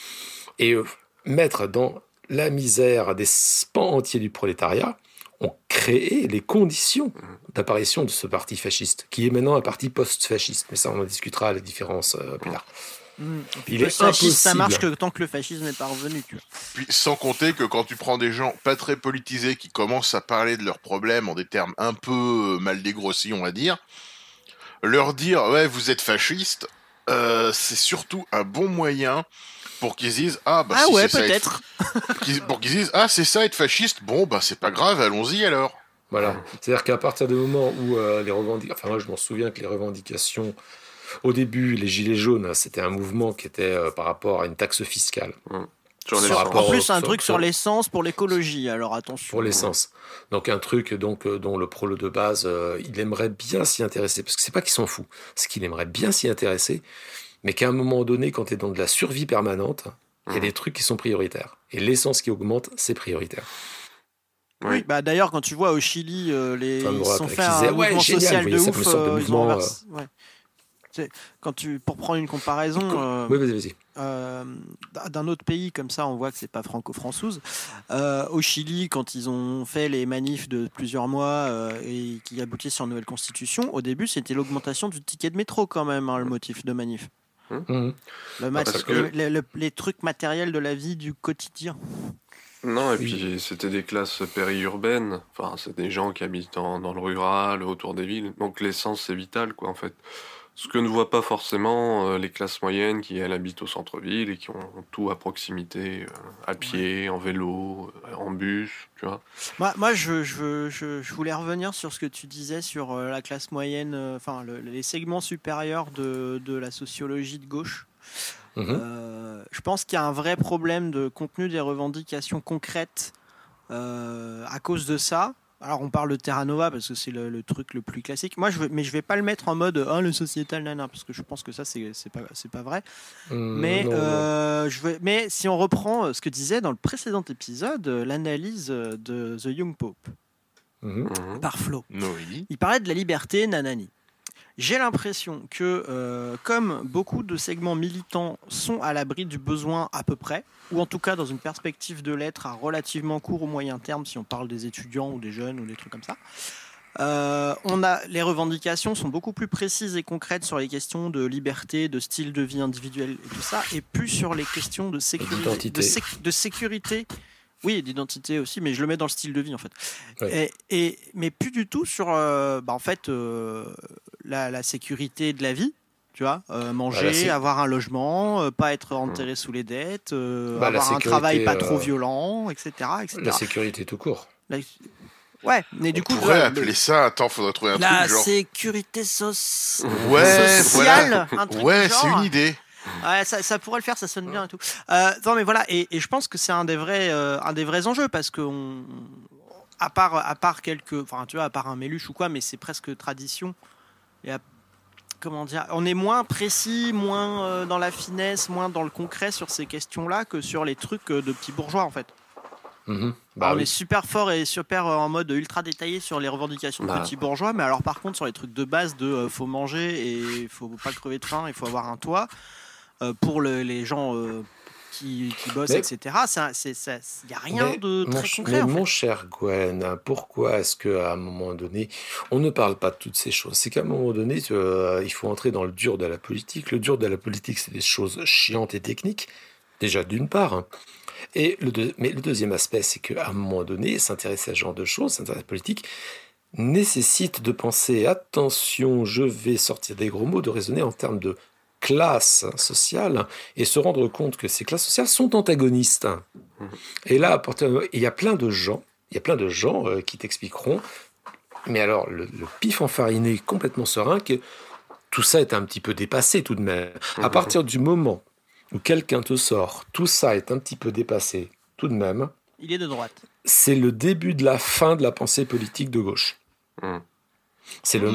et euh, mettre dans la misère des pans entiers du prolétariat, ont créé les conditions d'apparition de ce parti fasciste, qui est maintenant un parti post-fasciste. Mais ça, on en discutera les différences euh, plus tard. Mmh. Il est impossible. Ça marche que tant que le fascisme n'est pas revenu. Tu vois. Puis, sans compter que quand tu prends des gens pas très politisés qui commencent à parler de leurs problèmes en des termes un peu euh, mal dégrossis, on va dire, leur dire ouais vous êtes fasciste, euh, c'est surtout un bon moyen pour qu'ils disent ah bah ah si ouais peut-être pour qu'ils disent ah c'est ça être fasciste bon bah c'est pas grave allons-y alors voilà c'est à dire qu'à partir du moment où euh, les revendications enfin moi je m'en souviens que les revendications au début, les Gilets jaunes, c'était un mouvement qui était euh, par rapport à une taxe fiscale. Mmh. en plus, un truc sur, l'essence pour l'écologie, alors attention. Pour l'essence. Donc un truc donc euh, dont le prolo de base, euh, il aimerait bien s'y intéresser. Parce que c'est pas qu'il s'en fout, c'est qu'il aimerait bien s'y intéresser, mais qu'à un moment donné, quand tu es dans de la survie permanente, il y a mmh. des trucs qui sont prioritaires. Et l'essence qui augmente, c'est prioritaire. Oui, bah d'ailleurs, quand tu vois au Chili, les... ils sont fait un mouvement social de ouf. Quand tu, pour prendre une comparaison euh, euh, d'un autre pays comme ça, on voit que c'est pas franco-françoise. Euh, au Chili, quand ils ont fait les manifs de plusieurs mois et qui aboutissent sur une nouvelle constitution, au début c'était l'augmentation du ticket de métro quand même, hein, le motif de manif. Hum. Hum. Le les trucs matériels de la vie du quotidien. Non, et puis c'était des classes périurbaines, enfin c'est des gens qui habitent dans, dans, le rural, autour des villes, donc l'essence c'est vital quoi en fait. Ce que ne voient pas forcément euh, les classes moyennes qui, elles, habitent au centre-ville et qui ont tout à proximité, euh, à pied, en vélo, euh, en bus, tu vois. Moi, moi je, je, je, voulais revenir sur ce que tu disais sur la classe moyenne, enfin les segments supérieurs de, de, la sociologie de gauche. Mhm. je pense qu'il y a un vrai problème de contenu des revendications concrètes à cause de ça. Alors on parle de Terra Nova parce que c'est le, truc le plus classique. Moi je veux, mais je vais pas le mettre en mode oh, le sociétal nana parce que je pense que ça c'est pas c'est pas vrai. Mmh, mais euh, je veux, mais si on reprend euh, ce que disait dans le précédent épisode euh, l'analyse de The Young Pope mmh. par Flo. Il parlait de la liberté nanani. J'ai l'impression que, euh, comme beaucoup de segments militants sont à l'abri du besoin à peu près, ou en tout cas dans une perspective de l'être à relativement court ou moyen terme, si on parle des étudiants ou des jeunes ou des trucs comme ça, euh, on a, les revendications sont beaucoup plus précises et concrètes sur les questions de liberté, de style de vie individuel et tout ça, et plus sur les questions de sécurité, de sécurité. Oui, d'identité aussi, mais je le mets dans le style de vie en fait. Et, mais plus du tout sur euh, bah, en fait euh, la, sécurité de la vie. Tu vois, euh, manger, avoir un logement, pas être enterré mmh. sous les dettes, bah, avoir un travail pas trop violent, etc., etc. La sécurité tout court. Ouais, mais du On coup. On pourrait appeler ça, attends, faudrait trouver un la truc genre. sécurité sociale. Ouais, sociale. Ouais, c'est une idée. Ouais, ça, ça, pourrait le faire, ça sonne bien et tout. Euh, non, mais voilà, et, et, je pense que c'est un des vrais, euh, un des vrais enjeux parce que on, à part, à part quelques, enfin, tu vois, à part un méluche ou quoi, mais c'est presque tradition. Comment dire, on est moins précis, moins euh, dans la finesse, moins dans le concret sur ces questions-là que sur les trucs de petits bourgeois en fait. Mhm. Bah on est super fort et super en mode ultra détaillé sur les revendications de bah. petits bourgeois, mais alors par contre sur les trucs de base de faut manger et faut pas crever de faim, il faut avoir un toit. Euh, pour les gens euh, qui, bossent, etc. Il n'y a rien de très concret. Mais mon cher Gwen, pourquoi est-ce qu'à un moment donné, on ne parle pas de toutes ces choses? C'est qu'à un moment donné, euh, il faut entrer dans le dur de la politique. Le dur de la politique, c'est des choses chiantes et techniques, déjà d'une part. Hein. Et le mais le deuxième aspect, c'est qu'à un moment donné, s'intéresser à ce genre de choses, s'intéresser à la politique, nécessite de penser, attention, je vais sortir des gros mots, de raisonner en termes de classes sociales et se rendre compte que ces classes sociales sont antagonistes. Mmh. Et là, il y a plein de gens, il y a plein de gens euh, qui t'expliqueront, mais alors le, pif enfariné complètement serein que tout ça est un petit peu dépassé tout de même. À mmh. partir du moment où quelqu'un te sort, tout ça est un petit peu dépassé tout de même. Il est de droite. C'est le début de la fin de la pensée politique de gauche. Mmh. C'est le,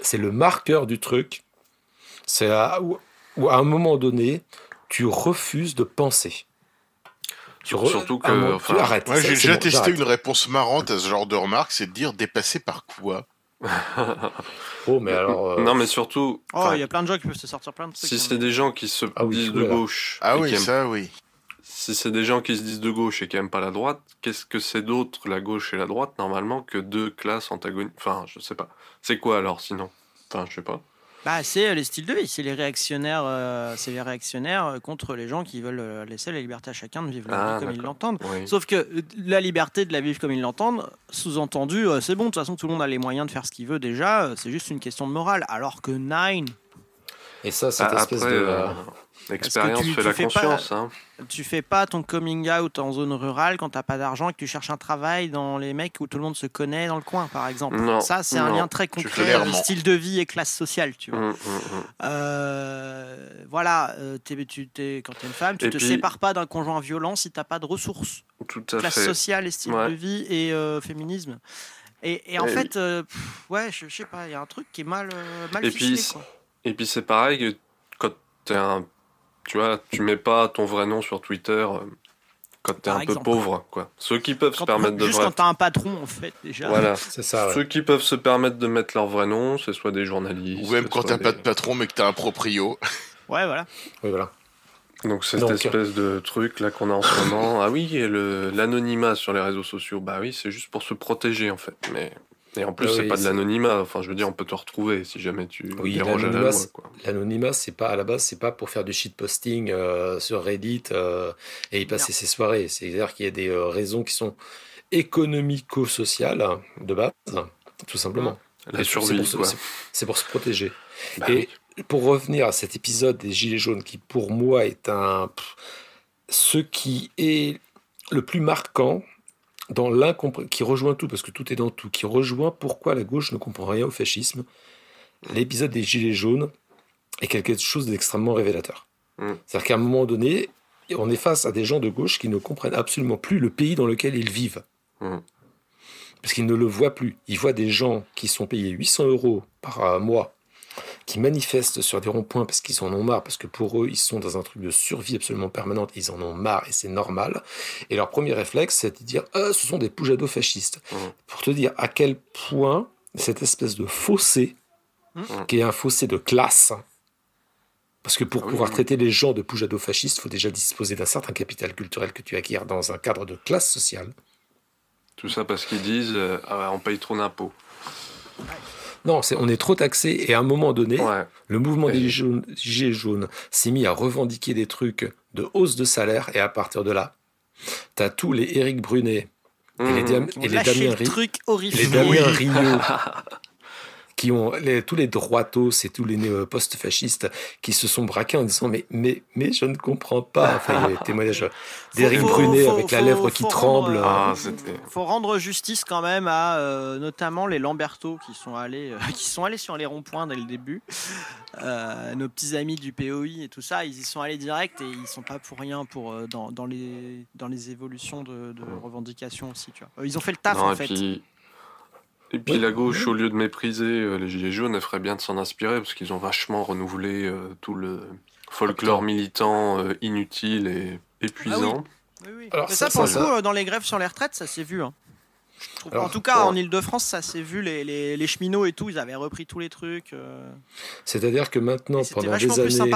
c'est le marqueur du truc c'est où, à un moment donné, tu refuses de penser. Surtout que. tu arrêtes. J'ai déjà testé une réponse marrante à ce genre de remarque, c'est de dire dépassé par quoi? Oh, mais alors. Euh, non, mais surtout. Oh, il y a plein de gens qui peuvent se sortir plein de trucs. Si hein. c'est des gens qui se ah disent de gauche. Ah oui, ça, oui. Si c'est des gens qui se disent de gauche et qui n'aiment pas la droite, qu'est-ce que c'est d'autre, la gauche et la droite, normalement, que deux classes antagonistes? Enfin, je sais pas. C'est quoi alors, sinon? Enfin, je sais pas. Bah, c'est euh, les styles de vie, c'est les réactionnaires, euh, c'est les réactionnaires euh, contre les gens qui veulent laisser la liberté à chacun de vivre la vie ah, comme ils l'entendent. Sauf que la liberté de la vivre comme ils l'entendent, sous-entendu, c'est bon, de toute façon tout le monde a les moyens de faire ce qu'il veut déjà, c'est juste une question de morale. Alors que Nine. Et ça, cette ah, espèce de. L'expérience fait la conscience. Pas, hein. Tu fais pas ton coming out en zone rurale quand t'as pas d'argent et que tu cherches un travail dans les mecs où tout le monde se connaît dans le coin, par exemple. ça, c'est un lien très concret, le style de vie et classe sociale, tu vois. Hum, hum, hum. Euh, voilà, euh, tu, es, quand t'es une femme, tu te sépares pas d'un conjoint violent si t'as pas de ressources. Tout à classe sociale et style de vie et euh, féminisme. Et, en fait, ouais, je, sais pas, il y a un truc qui est mal, mal et puis, Et puis c'est pareil, quand t'es un tu vois, tu mets pas ton vrai nom sur Twitter euh, quand t'es un peu pauvre, quoi. Ceux qui peuvent se permettre de. Juste quand t'as un patron, en fait, déjà. Voilà, c'est ça. Ceux qui peuvent se permettre de mettre leur vrai nom, c'est soit des journalistes. Ou même quand t'as pas de patron, mais que t'as un proprio. Ouais, voilà. Oui, voilà. Donc cette espèce de truc là qu'on a en ce moment, ah oui, l'anonymat sur les réseaux sociaux, bah oui, c'est juste pour se protéger en fait. Mais et en plus, c'est pas de l'anonymat. Enfin, je veux dire, on peut te retrouver si jamais tu oui, déranges à la loi. L'anonymat, c'est pas à la base, c'est pas pour faire du shitposting euh, sur Reddit euh, et y passer ses soirées. C'est-à-dire qu'il y a des euh, raisons qui sont économico-sociales de base, tout simplement. La survie, c'est pour, se protéger. Bah et pour revenir à cet épisode des Gilets jaunes, qui pour moi est un. Ce qui est le plus marquant, dans qui rejoint tout, parce que tout est dans tout, qui rejoint pourquoi la gauche ne comprend rien au fascisme. L'épisode des Gilets jaunes est quelque chose d'extrêmement révélateur. Mm. C'est-à-dire qu'à un moment donné, on est face à des gens de gauche qui ne comprennent absolument plus le pays dans lequel ils vivent. Mm. Parce qu'ils ne le voient plus. Ils voient des gens qui sont payés 800 euros par mois qui manifestent sur des ronds-points parce qu'ils en ont marre, parce que pour eux, ils sont dans un truc de survie absolument permanente, ils en ont marre et c'est normal. Et leur premier réflexe, c'est de dire ah, ce sont des poujados fascistes. Mmh. Pour te dire à quel point cette espèce de fossé, mmh. qui est un fossé de classe, parce que pour ah pouvoir traiter les gens de poujados fascistes, il faut déjà disposer d'un certain capital culturel que tu acquiers dans un cadre de classe sociale. Tout ça parce qu'ils disent euh, ah, on paye trop d'impôts. Non, on est trop taxé. Et à un moment donné, le mouvement des Gilets jaunes s'est mis à revendiquer des trucs de hausse de salaire. Et à partir de là, tu as tous les Éric Brunet et les, mmh. et les Damien, les Damien Rio qui ont tous les droitos et tous les post-fascistes qui se sont braqués en disant mais mais mais je ne comprends pas. Enfin, il y a des témoignages d'Éric Brunet avec la lèvre qui tremble. Ah, faut rendre justice quand même à euh, notamment les Lamberto qui sont allés euh, qui sont allés sur les ronds-points dès le début. Euh, nos petits amis du POI et tout ça, ils y sont allés direct et ils sont pas pour rien pour dans, dans les dans les évolutions de, de revendications aussi. Tu vois. Ils ont fait le taf en fait. Et puis la gauche, au lieu de mépriser euh, les Gilets jaunes, elle ferait bien de s'en inspirer parce qu'ils ont vachement renouvelé euh, tout le folklore militant euh, inutile et épuisant. Ah oui. Alors, Mais ça, pour le coup, dans les grèves sur les retraites, ça s'est vu. Hein. en tout cas, en Ile-de-France, ça s'est vu. Les, les, les, cheminots et tout, ils avaient repris tous les trucs. C'est-à-dire que maintenant, pendant des années,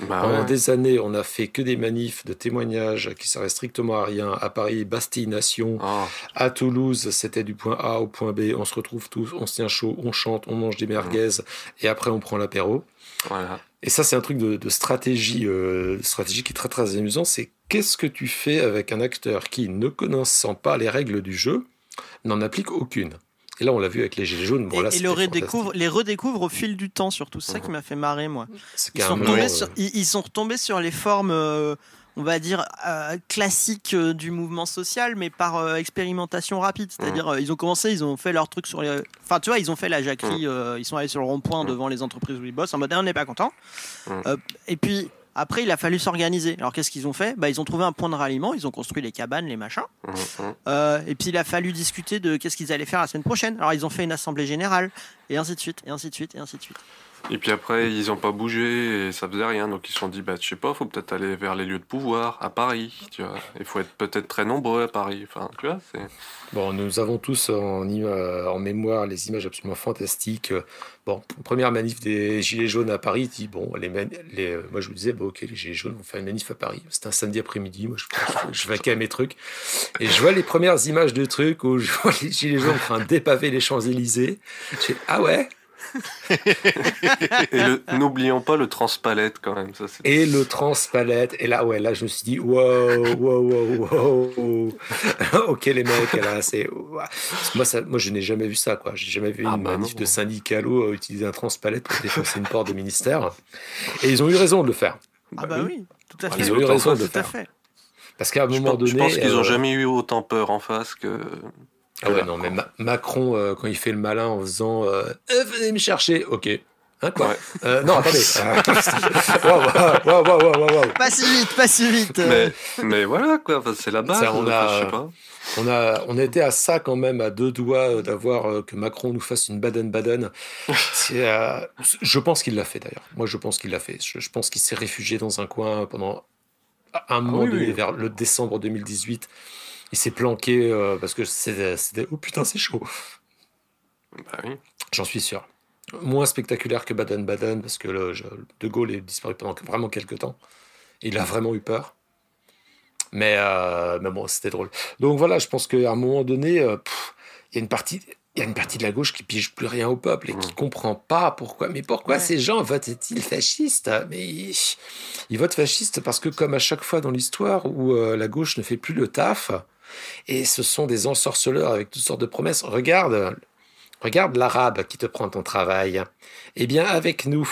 bah Pendant des années, on a fait que des manifs de témoignages qui servaient strictement à rien. À Paris, Bastille Nation. Ah. À Toulouse, c'était du point A au point B. On se retrouve tous, on se tient chaud, on chante, on mange des merguez et après on prend l'apéro. Et ça, c'est un truc de, stratégie, euh, stratégie qui est très très amusant. C'est qu'est-ce que tu fais avec un acteur qui, ne connaissant pas les règles du jeu, n'en applique aucune? Et là, on l'a vu avec les Gilets jaunes. Bon, et, le redécouvre, les redécouvre au fil du temps, surtout. C'est ça qui m'a fait marrer, moi. Ils sont, retombés sur, ils, sont retombés sur les formes, euh, on va dire, euh, classiques euh, du mouvement social, mais par expérimentation rapide. C'est-à-dire, ils ont commencé, ils ont fait leur truc sur les. Enfin, tu vois, ils ont fait la jacquerie, ils sont allés sur le rond-point devant les entreprises où ils bossent, en mode, eh, on n'est pas content. et puis après, il a fallu s'organiser. Alors, qu'est-ce qu'ils ont fait? Bah, Ils ont trouvé un point de ralliement, ils ont construit les cabanes, les machins. Mmh, mmh. Euh, et puis, il a fallu discuter de qu'est-ce qu'ils allaient faire la semaine prochaine. Alors, ils ont fait une assemblée générale, et ainsi de suite, et ainsi de suite, et ainsi de suite. Et puis après, ils n'ont pas bougé et ça faisait rien. Donc ils se sont dit, bah, je sais pas, faut peut-être aller vers les lieux de pouvoir, à Paris, tu vois. Il faut être peut-être très nombreux à Paris. Enfin, tu vois, c'est... Bon, nous avons tous en, mémoire les images absolument fantastiques. Bon, première manif des Gilets jaunes à Paris, dit, bon, les, les moi je me disais, bon, ok, les Gilets jaunes vont faire une manif à Paris. C'était un samedi après-midi, moi je, je, vaquais à mes trucs. Et je vois les premières images de trucs où je vois les Gilets jaunes en train de dépaver les Champs-Élysées. Je fais, ah ouais? Et n'oublions pas le transpalette quand même. Ça, et le transpalette. Et là, ouais, là, je me suis dit, wow, wow, wow, wow. ok, les mecs, là, c'est. Moi, ça, moi, je n'ai jamais vu ça, quoi. J'ai jamais vu ah, une bah manif de syndicalo utiliser un transpalette pour défoncer une porte de ministère. Et ils ont eu raison de le faire. Ah, bah, oui, tout à fait. Ils ont eu raison de le faire. Parce qu'à un moment donné. Je pense qu'ils n'ont euh, jamais eu autant peur en face que. Ah ouais, non, mais Macron, euh, quand il fait le malin en faisant euh, euh Venez me chercher, ok. Hein, quoi euh, Non, attendez. Pas si vite, pas si vite. Mais, mais voilà, quoi, c'est la base. on, a, je sais pas. On, a, on était à ça quand même, à deux doigts d'avoir que Macron nous fasse une Baden-Baden. je pense qu'il l'a fait d'ailleurs. Moi, je pense qu'il l'a fait. Je, pense qu'il s'est réfugié dans un coin pendant un ah moment donné, vers le décembre 2018 il s'est planqué euh, parce que c'était oh putain c'est chaud. Bah oui. J'en suis sûr. Moins spectaculaire que Baden-Baden parce que le, De Gaulle est disparu pendant vraiment quelques temps. Il a vraiment eu peur. Mais, euh, mais bon, c'était drôle. Donc voilà, je pense qu'à un moment donné, euh, il y a une partie il y a une partie de la gauche qui pige plus rien au peuple et qui mmh. comprend pas pourquoi. Mais pourquoi ces gens votent-ils fascistes? Mais ils, votent fascistes parce que, comme à chaque fois dans l'histoire où la gauche ne fait plus le taf, et ce sont des ensorceleurs avec toutes sortes de promesses. Regarde, regarde l'arabe qui te prend ton travail. Eh bien, avec nous,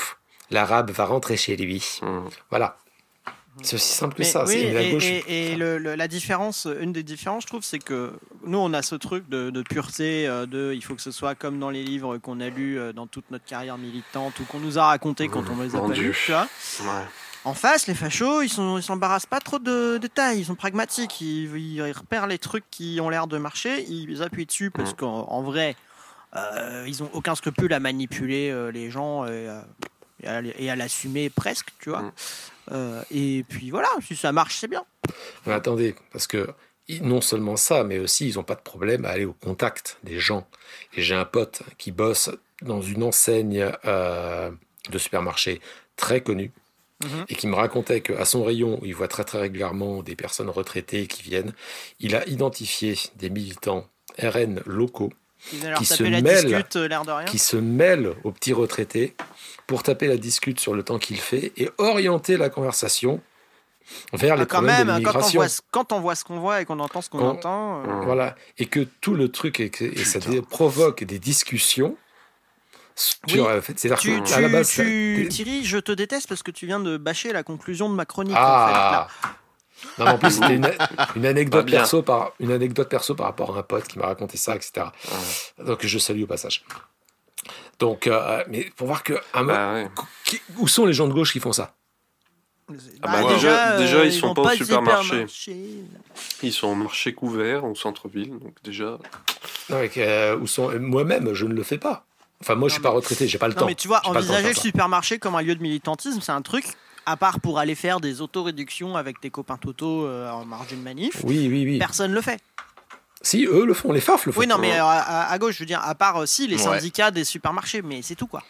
l'arabe va rentrer chez lui. Hmm. Voilà. C'est aussi simple que ça. et, la, gauche. et, la différence, une des différences, je trouve, c'est que nous, on a ce truc de, pureté, euh, de il faut que ce soit comme dans les livres qu'on a lus euh, dans toute notre carrière militante ou qu'on nous a raconté quand on les a pas lus. En face, les fachos, ils s'embarrassent pas trop de détails, ils sont pragmatiques, ils, repèrent les trucs qui ont l'air de marcher, ils appuient dessus parce mm. qu'en vrai, euh, ils ont aucun scrupule à manipuler euh, les gens euh, et, à, l'assumer presque, tu vois. Mm. et puis voilà, si ça marche, c'est bien. Mais attendez, parce que non seulement ça, mais aussi ils n'ont pas de problème à aller au contact des gens. Et j'ai un pote qui bosse dans une enseigne de supermarché très connue Mhm. et qui me racontait qu'à son rayon, où il voit très très régulièrement des personnes retraitées qui viennent, il a identifié des militants RN locaux qui se, mêlent, euh, qui se mêlent aux petits retraités pour taper la discute sur le temps qu'il fait et orienter la conversation vers les ah, problèmes même, de l'immigration. Quand, on voit ce qu'on voit et qu'on entend ce qu'on entend. Euh. Voilà. Et que tout le truc, et, et ça provoque des discussions C'est-à-dire à la base. Thierry, je te déteste parce que tu viens de bâcher la conclusion de ma chronique. Ah. Non, en plus, c'était une, anecdote perso par, une anecdote perso par rapport à un pote qui m'a raconté ça, etc. Donc, je salue au passage. Donc, euh, mais pour voir que. Bah où sont les gens de gauche qui font ça? Ah bah, bah déjà, déjà, euh, ils, sont pas au supermarché. Ils sont au marché couvert, au centre-ville, donc déjà. Non, euh, où sont moi-même, je ne le fais pas. Enfin, moi, je suis pas retraité, j'ai pas le temps. Mais tu vois, envisager le, supermarché comme un lieu de militantisme, c'est un truc. À part pour aller faire des autoréductions avec tes copains Toto euh, en marge d'une manif, oui, oui, oui. personne le fait. Si, eux le font, les FAF le font. Oui, non, mais à, gauche, je veux dire, à part si les syndicats des supermarchés, mais c'est tout quoi.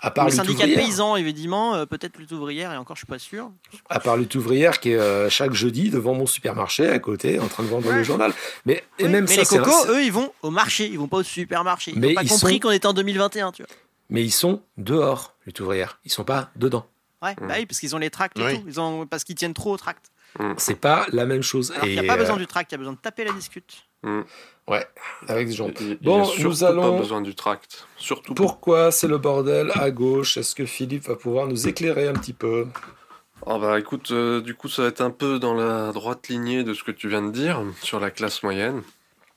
À part le syndicat de paysans, évidemment, euh, peut-être lutte ouvrière, et encore, je suis pas sûr. À part lutte ouvrière qui est euh, chaque jeudi devant mon supermarché à côté, en train de vendre le journal. Mais, et même mais les cocos, eux, ils vont au marché, ils vont pas au supermarché. Ils n'ont pas compris qu'on était en 2021, tu vois. Mais ils sont dehors, lutte ouvrière. Ils sont pas dedans. Ouais, bah oui, parce qu'ils ont les tracts et tout. Ils ont... Parce qu'ils tiennent trop au tract. C'est pas la même chose. il n'y a pas besoin euh, du tract, il y a besoin de taper la discute. Mm. Ouais, avec des gens. bon, nous allons. pas besoin du tract. Surtout. Pourquoi c'est le bordel à gauche? Est-ce que Philippe va pouvoir nous éclairer un petit peu? Oh bah écoute, euh, du coup ça va être un peu dans la droite lignée de ce que tu viens de dire sur la classe moyenne.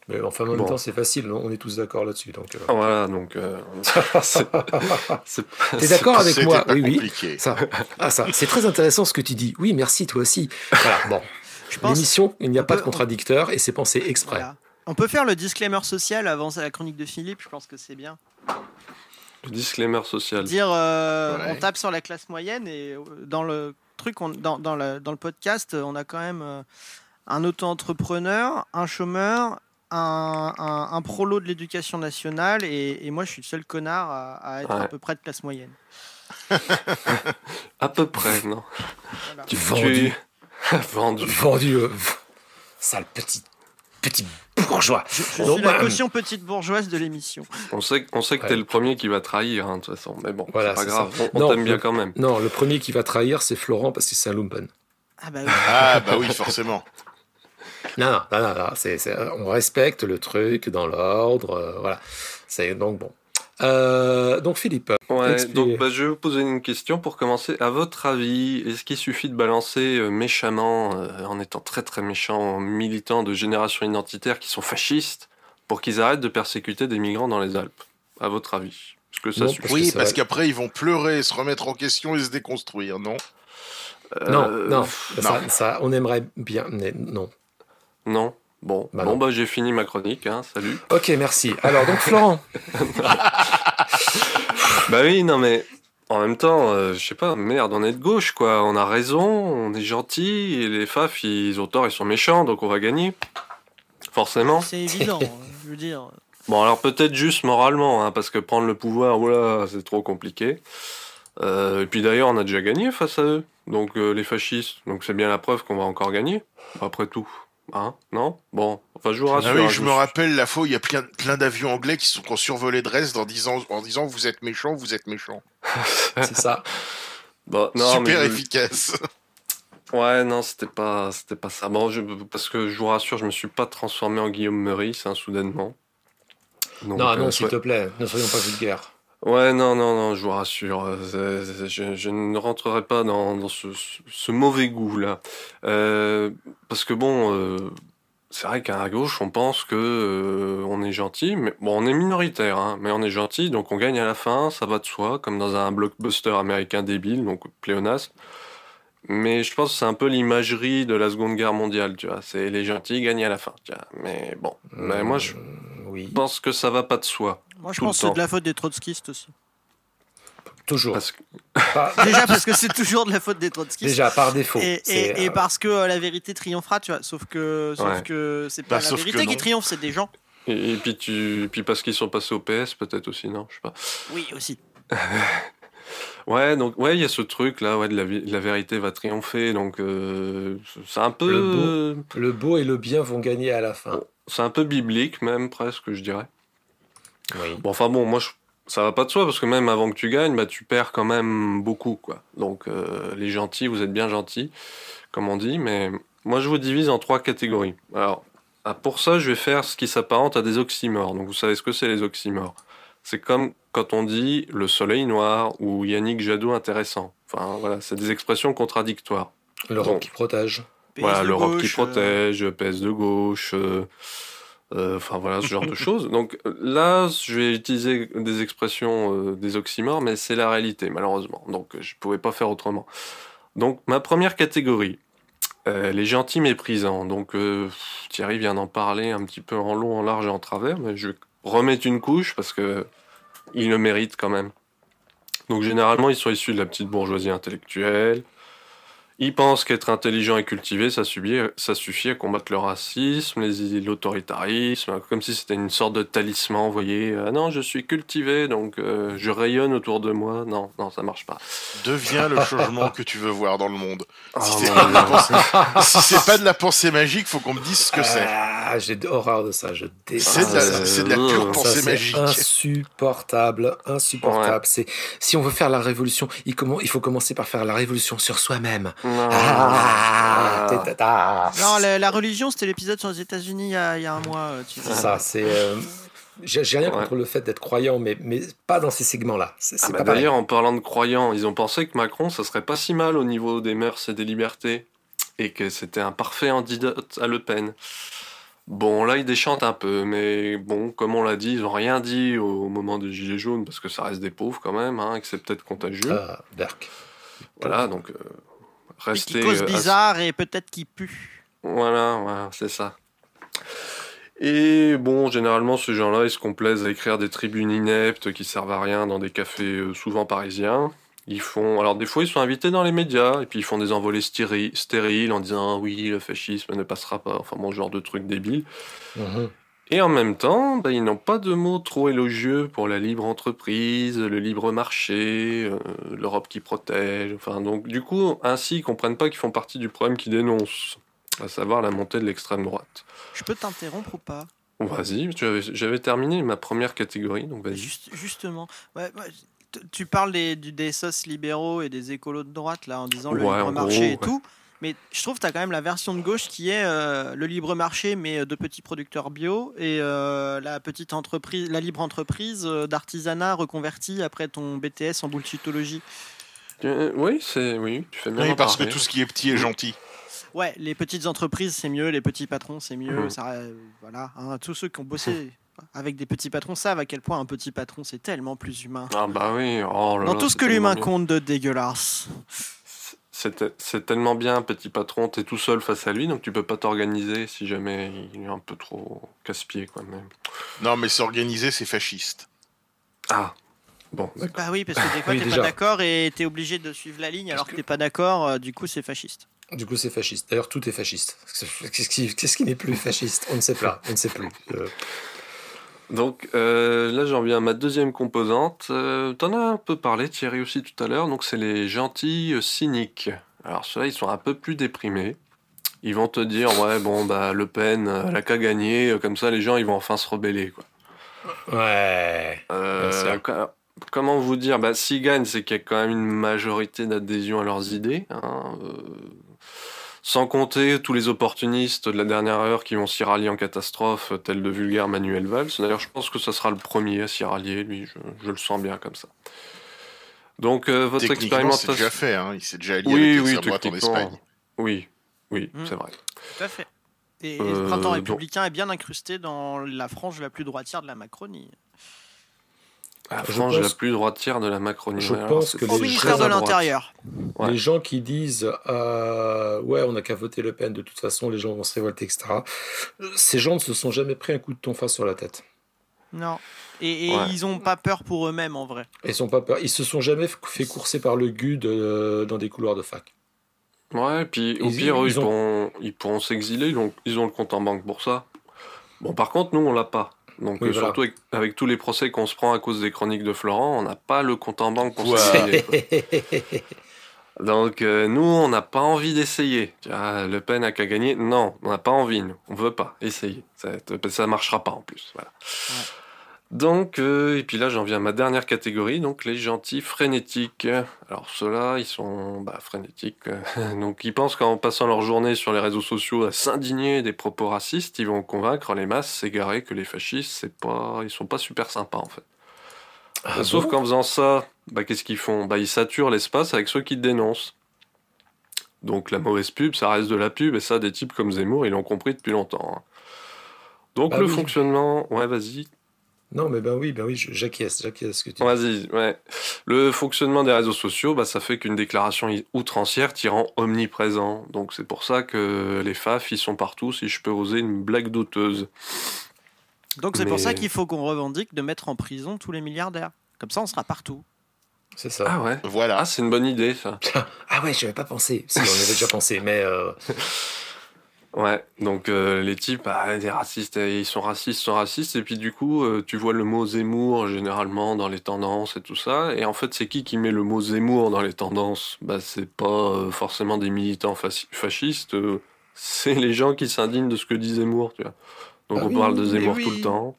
Mais enfin, en même temps, c'est facile, on est tous d'accord là-dessus. Donc, euh. voilà, donc. Euh, T'es d'accord avec moi? Oui, oui. Ça, ah, ça. C'est très intéressant ce que tu dis. Oui, merci, toi aussi. Voilà, bon. L'émission, il n'y a pas de contradicteur et c'est pensé exprès. On peut faire le disclaimer social avant la chronique de Philippe, je pense que c'est bien. Le disclaimer social. Dire euh, on tape sur la classe moyenne et dans le truc, dans, dans, le podcast, on a quand même un auto-entrepreneur, un chômeur, un, un, prolo de l'éducation nationale et, moi je suis le seul connard à, être à peu près de classe moyenne. à peu près, non. Tu vendu. vendu. Vendu. Euh, sale petit, petit bourgeois. Je, suis la bah, caution petite bourgeoise de l'émission. On sait, on sait que t'es le premier qui va trahir, hein, de toute façon. Mais bon, c'est pas grave. On, t'aime bien quand même. Non, le premier qui va trahir, c'est Florent parce que c'est un lumpen. Ah bah oui, ah, bah oui forcément. Non, non, non, non, on respecte le truc dans l'ordre, euh, voilà. C'est donc bon. Euh, donc Philippe. Ouais, donc bah, je vais vous poser une question pour commencer. À votre avis, est-ce qu'il suffit de balancer euh, méchamment, en étant très très méchant, militants de génération identitaire qui sont fascistes, pour qu'ils arrêtent de persécuter des migrants dans les Alpes? À votre avis? Que ça Oui, parce qu'après ils vont pleurer, se remettre en question et se déconstruire, non? Non, non, ça, on aimerait bien, mais non. Non? Bon, bah bon bah j'ai fini ma chronique, hein, salut. Ok, merci. Alors donc Florent. bah oui, non mais en même temps, euh, je sais pas, merde, on est de gauche quoi, on a raison, on est gentil, et les FAF ils ont tort, ils sont méchants, donc on va gagner. Forcément. C'est évident, je veux dire. Bon alors peut-être juste moralement, hein, parce que prendre le pouvoir, voilà, c'est trop compliqué. Euh, et puis d'ailleurs, on a déjà gagné face à eux, donc euh, les fascistes, donc c'est bien la preuve qu'on va encore gagner, après tout. Hein Non? Bon, enfin je vous rassure. Ah oui, je me rappelle la fois où il y a plein, plein d'avions anglais qui sont qui ont survolé Dresde en disant, en disant vous êtes méchant, vous êtes méchant. c'est ça. Bon, non, Super efficace. Ouais, non, c'était pas, c'était pas ça. Bon, je, parce que je vous rassure, je me suis pas transformé en Guillaume Meurice, hein, soudainement. non, non, euh, s'il te plaît, ne soyons pas vulgaires. Ouais, non, non, non, je vous rassure. Euh, je, ne rentrerai pas dans, ce, mauvais goût-là. Euh, parce que bon, euh, c'est vrai qu'à gauche, on pense que on est gentil, mais bon, on est minoritaire, hein, mais on est gentil, donc on gagne à la fin, ça va de soi, comme dans un blockbuster américain débile, donc pléonasme. Mais je pense que c'est un peu l'imagerie de la Seconde Guerre mondiale, tu vois. C'est les gentils gagnent à la fin, tu vois. Mais bon, mais moi je oui. pense que ça va pas de soi. Moi, je pense que c'est de la faute des trotskistes aussi. Toujours. Déjà parce que c'est toujours de la faute des trotskistes. Déjà par défaut. Et, euh, parce que euh, la vérité triomphera, tu vois. Sauf que, sauf que c'est pas bah, la vérité qui triomphe, c'est des gens. Et, puis tu, puis parce qu'ils sont passés au PS, peut-être aussi, non? Je sais pas. Oui, aussi. ouais, donc ouais, il y a ce truc là, ouais, de la, la vérité va triompher, donc euh, c'est un peu. Le beau, le beau, et le bien vont gagner à la fin. C'est un peu biblique même presque, je dirais. Bon, enfin bon, moi, ça va pas de soi parce que même avant que tu gagnes, bah, tu perds quand même beaucoup, quoi. Donc, euh, les gentils, vous êtes bien gentils, comme on dit, mais moi, je vous divise en trois catégories. Alors, ah, pour ça, je vais faire ce qui s'apparente à des oxymores. Donc, vous savez ce que c'est les oxymores? C'est comme quand on dit le soleil noir ou Yannick Jadot intéressant. Enfin voilà, c'est des expressions contradictoires. L'Europe qui protège. voilà, l'Europe qui protège, PS de gauche. Euh, enfin voilà, ce genre de choses. Donc là, je vais utiliser des expressions, euh, des oxymores, mais c'est la réalité, malheureusement. Donc je ne pouvais pas faire autrement. Donc ma première catégorie, euh, les gentils méprisants. Donc Thierry vient d'en parler un petit peu en long, en large et en travers, mais je vais remettre une couche parce que il le mérite quand même. Donc généralement, ils sont issus de la petite bourgeoisie intellectuelle, ils pensent qu'être intelligent et cultivé, ça, ça suffit à combattre le racisme, l'autoritarisme, comme si c'était une sorte de talisman, vous voyez. Ah non, je suis cultivé, donc euh, je rayonne autour de moi. Non, non, ça marche pas. Deviens le changement que tu veux voir dans le monde. Oh, si c'est pas, pas, de la pensée magique, faut qu'on me dise ce que c'est. Ah, j'ai horreur de ça, je C'est de, la pure pensée magique. Insupportable, insupportable. C'est si on veut faire la révolution, il, il faut commencer par faire la révolution sur soi-même. Ah. non, la, religion, c'était l'épisode sur les États-Unis il, y a un mois. Euh, c'est ça, c'est. Euh, j'ai rien contre le fait d'être croyant, mais, mais pas dans ces segments-là. Ah bah D'ailleurs, en parlant de croyants, ils ont pensé que Macron, ça serait pas si mal au niveau des mœurs et des libertés, et que c'était un parfait antidote à Le Pen. Bon, là, ils déchantent un peu, mais bon, comme on l'a dit, ils n'ont rien dit au moment des Gilets jaunes, parce que ça reste des pauvres quand même, hein, et que c'est peut-être contagieux. Ah, Berk. Voilà, donc... Euh, rester. qui cause euh, bizarre et peut-être qui pue. Voilà, voilà c'est ça. Et bon, généralement, ces gens-là, ils se complaisent à écrire des tribunes ineptes qui servent à rien dans des cafés euh, souvent parisiens? Ils font, alors des fois, ils sont invités dans les médias et puis ils font des envolées stériles en disant oui, le fascisme ne passera pas. Enfin, bon, genre de trucs débiles. Mhm. Et en même temps, bah, ils n'ont pas de mots trop élogieux pour la libre entreprise, le libre marché, euh, l'Europe qui protège. Enfin, donc, du coup, ainsi, ils comprennent pas qu'ils font partie du problème qu'ils dénoncent, à savoir la montée de l'extrême droite. Je peux t'interrompre ou pas? Vas-y, j'avais terminé ma première catégorie, donc vas-y. justement, tu parles des, des sauces libéraux et des écolos de droite, là, en disant le libre marché et tout. Mais je trouve que tu as quand même la version de gauche qui est euh, le libre marché, mais euh, de petits producteurs bio, et euh, la petite entreprise, la libre entreprise d'artisanat reconvertie après ton BTS en bullshitologie. oui, c'est oui, tu fais bien. Oui, parce que tout ce qui est petit est gentil. Ouais, les petites entreprises c'est mieux, les petits patrons c'est mieux. Ça, voilà, hein, tous ceux qui ont bossé avec des petits patrons savent à quel point un petit patron c'est tellement plus humain. Ah bah oui. Oh Dans tout ce que l'humain compte de dégueulasse c'est tellement bien, petit patron, t'es tout seul face à lui, donc tu peux pas t'organiser si jamais il est un peu trop casse-pied, quoi. Non, mais s'organiser, c'est fasciste. Ah, bon, Bah oui, parce que des fois, t'es pas d'accord et t'es obligé de suivre la ligne alors que, t'es pas d'accord, euh, du coup, c'est fasciste. Du coup, c'est fasciste. D'ailleurs, tout est fasciste. Qu'est-ce qui, qui n'est plus fasciste? On ne sait pas. On ne sait plus. Euh, donc euh, là, j'en viens à ma deuxième composante. Euh, T'en as un peu parlé, Thierry, aussi tout à l'heure. Donc c'est les gentils euh, cyniques. Alors ceux-là, ils sont un peu plus déprimés. Ils vont te dire, ouais, bon, bah, Le Pen, elle a qu'à gagner. Comme ça, les gens, ils vont enfin se rebeller, quoi. Ouais. Euh, comment vous dire? Bah, S'ils gagnent, c'est qu'il y a quand même une majorité d'adhésion à leurs idées. Hein. Sans compter tous les opportunistes de la dernière heure qui vont s'y rallier en catastrophe, tel de vulgaire Manuel Valls. D'ailleurs, je pense que ça sera le premier à s'y rallier, lui, je, le sens bien comme ça. Donc, euh, votre expérimentation. c'est déjà fait, hein. il s'est déjà allié oui, avec oui, en Espagne. Oui, oui, mmh. c'est vrai. Tout à fait. Et, le printemps euh, républicain est bien incrusté dans la frange la plus droitière de la Macronie. La frange la plus droitière de la Macronie. Je pense que au ministère de l'Intérieur. Les gens qui disent euh, ouais, on n'a qu'à voter Le Pen, de toute façon, les gens vont se révolter, etc. Ces gens ne se sont jamais pris un coup de tonfa sur la tête. Non. Et, ils n'ont pas peur pour eux-mêmes en vrai. Ils sont pas peur. Ils se sont jamais fait courser par le GUD euh, dans des couloirs de fac. Ouais, puis au pire, ils, pourront, ils pourront s'exiler, ils, ils ont le compte en banque pour ça. Bon, par contre, nous, on l'a pas. Donc surtout avec, tous les procès qu'on se prend à cause des chroniques de Florent, on n'a pas le compte en banque pour s'essayer. Donc euh, nous, on n'a pas envie d'essayer. Le Pen a qu'à gagner. Non, on n'a pas envie, nous. On veut pas essayer. Ça, ne marchera pas en plus. Voilà. Donc, euh, et puis là, j'en viens à ma dernière catégorie, donc les gentils frénétiques. Alors, ceux-là, ils sont bah, frénétiques. donc, ils pensent qu'en passant leur journée sur les réseaux sociaux à s'indigner des propos racistes, ils vont convaincre les masses égarées que les fascistes, c'est pas, ils sont pas super sympas en fait. Ah Sauf qu'en faisant ça, bah, qu'est-ce qu'ils font? Bah, Ils saturent l'espace avec ceux qui dénoncent. Donc la mauvaise pub, ça reste de la pub, et ça, des types comme Zemmour, ils l'ont compris depuis longtemps. Hein. Donc bah le fonctionnement... Ouais, vas-y. Non, mais ben oui, ben oui, j'acquiesce, j'acquiesce ce que tu Vas-y, ouais. Le fonctionnement des réseaux sociaux, bah, ça fait qu'une déclaration outrancière t'y rend omniprésent. Donc c'est pour ça que les FAF, ils sont partout, si je peux oser une blague douteuse. Donc c'est pour ça qu'il faut qu'on revendique de mettre en prison tous les milliardaires. Comme ça, on sera partout. C'est ça. Ah ouais. Voilà. Ah, c'est une bonne idée, ça. ah ouais, j'avais pas pensé. Si, on avait déjà pensé, mais. Euh, Ouais, donc euh, les types, ah, des racistes, ils sont racistes, ils sont racistes, et puis du coup, euh, tu vois le mot Zemmour généralement dans les tendances et tout ça, et en fait, c'est qui qui met le mot Zemmour dans les tendances? Bah, c'est pas euh, forcément des militants fascistes, c'est les gens qui s'indignent de ce que dit Zemmour, tu vois. Donc ah on parle de Zemmour tout le temps.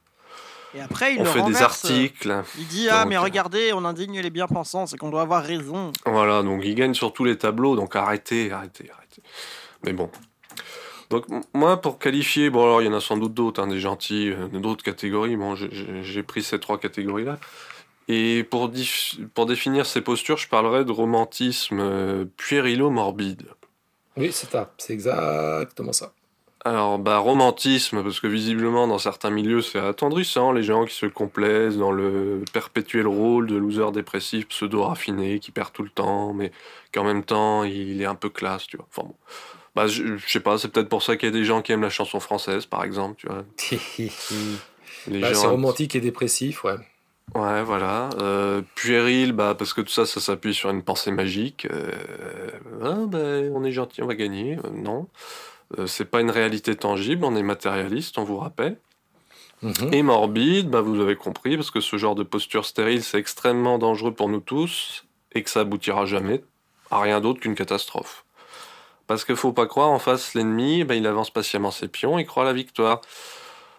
Et après, il on fait des articles. Il dit Ah, mais regardez, on indigne les bien-pensants, c'est qu'on doit avoir raison. Voilà, donc il gagne sur tous les tableaux, donc arrêtez, arrêtez, arrêtez. Mais bon, donc moi, pour qualifier, bon alors il y en a sans doute d'autres, hein, des gentils, euh, d'autres catégories, bon j'ai pris ces trois catégories-là. Et pour, pour définir ces postures, je parlerai de romantisme euh, puérilo-morbide. Oui, c'est ça, c'est exactement ça. Alors, bah, romantisme, parce que visiblement, dans certains milieux, c'est attendrissant, les gens qui se complaisent dans le perpétuel rôle de loser dépressif, pseudo-raffiné, qui perd tout le temps, mais qu'en même temps, il est un peu classe, tu vois. Enfin bon. Bah, je, sais pas, c'est peut-être pour ça qu'il y a des gens qui aiment la chanson française, par exemple, tu vois. bah, C'est romantique et dépressif, ouais. Ouais, voilà. Euh, puéril, bah, parce que tout ça, ça s'appuie sur une pensée magique. Euh, ah, bah, on est gentil, on va gagner. Euh, non. Euh, c'est pas une réalité tangible, on est matérialiste, on vous rappelle. Mhm. Et morbide, bah, vous avez compris, parce que ce genre de posture stérile, c'est extrêmement dangereux pour nous tous, et que ça aboutira jamais à rien d'autre qu'une catastrophe. Parce qu'il faut pas croire, en face, l'ennemi, ben, il avance patiemment ses pions, il croit à la victoire.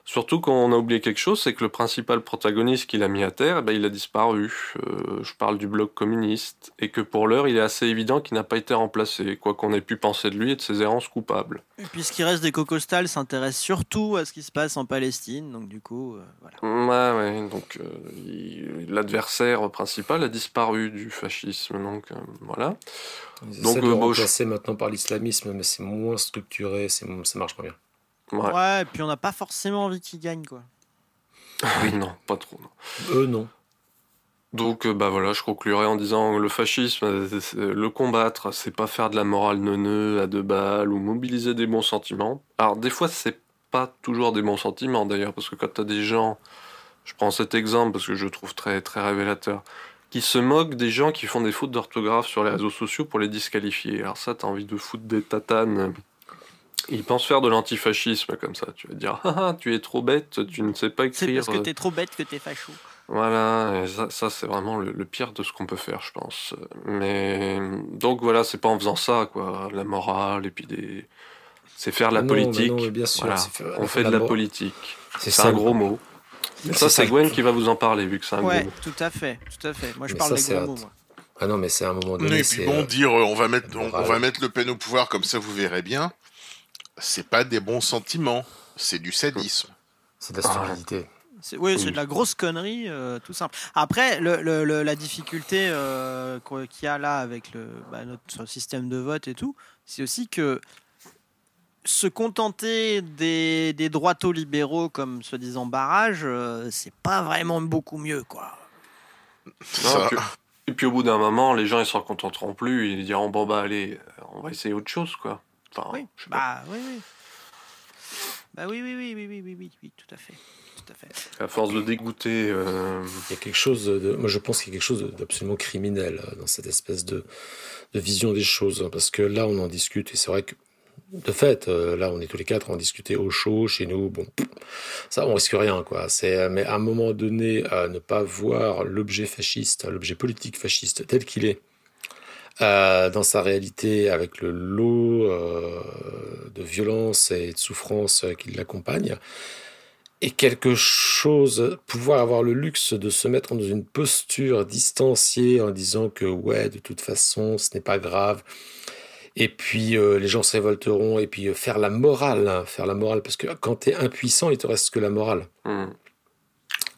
Surtout qu'on a oublié quelque chose, c'est que le principal protagoniste qu'il a mis à terre, ben, il a disparu. Euh, je parle du bloc communiste. Et que pour l'heure, il est assez évident qu'il n'a pas été remplacé, quoi qu'on ait pu penser de lui et de ses errances coupables. Et puis ce qui reste des Cocostal s'intéresse surtout à ce qui se passe en Palestine, donc du coup, euh, voilà. Ouais, ouais, donc euh, l'adversaire principal a disparu du fascisme, donc voilà. Donc, de remplacer maintenant par l'islamisme, mais c'est moins structuré, ça marche pas bien. Ouais, et puis on n'a pas forcément envie qu'ils gagnent, quoi. oui, non, pas trop. Non. Eux, non. Donc, euh, bah voilà, je conclurai en disant le fascisme, euh, le combattre, c'est pas faire de la morale neuneu à deux balles ou mobiliser des bons sentiments. Alors, des fois, c'est pas toujours des bons sentiments d'ailleurs, parce que quand t'as des gens, je prends cet exemple parce que je le trouve très, très révélateur, qui se moquent des gens qui font des fautes d'orthographe sur les réseaux sociaux pour les disqualifier. Alors, ça, t'as envie de foutre des tatanes ils pensent faire de l'antifascisme comme ça. Tu vas dire, ah, ah, tu es trop bête, tu ne sais pas écrire. C'est parce que t'es trop bête que t'es facho. Voilà, ça, c'est vraiment le, pire de ce qu'on peut faire, je pense. Mais donc voilà, c'est pas en faisant ça, quoi, la morale et puis des. C'est faire la politique. bien sûr, on fait de la, politique. C'est un gros mot. ça, c'est Gwen qui va vous en parler, vu que c'est un ouais, gros mot. tout à fait, tout à fait. Moi, je parle des gros mots, moi. Ah non, mais c'est un moment donné. Et puis bon, euh, dire on va mettre, on, va mettre le Pen au pouvoir comme ça, vous verrez bien c'est pas des bons sentiments, c'est du sadisme. C'est de la stupidité. oui, c'est de la grosse connerie, euh, tout simple. Après, la difficulté euh, qu'il y a là avec le, bah, notre système de vote et tout, c'est aussi que se contenter des, des droitos libéraux comme soi-disant barrage, euh, c'est pas vraiment beaucoup mieux, quoi. et puis au bout d'un moment, les gens ils s'en contenteront plus, ils diront bon bah allez, on va essayer autre chose, quoi oui. Bah, oui, oui. Bah oui, oui, oui, oui, oui, oui, oui, oui, tout à fait. Tout à fait. À force de dégoûter. Euh, il y a quelque chose de. Moi, je pense qu'il y a quelque chose d'absolument criminel euh, dans cette espèce de, de vision des choses. Hein, parce que là, on en discute, et c'est vrai que. De fait, euh, là, on est tous les quatre, on discutait au chaud, chez nous. Bon, ça, on risque rien, quoi. C'est, mais à un moment donné, à ne pas voir l'objet fasciste, l'objet politique fasciste tel qu'il est, euh, dans sa réalité avec le lot euh, de violence et de souffrance qui l'accompagne. Et quelque chose, pouvoir avoir le luxe de se mettre dans une posture distanciée en disant que ouais, de toute façon, ce n'est pas grave. Et puis euh, les gens se révolteront et puis faire la morale, hein, faire la morale parce que quand tu es impuissant, il te reste que la morale. Mmh.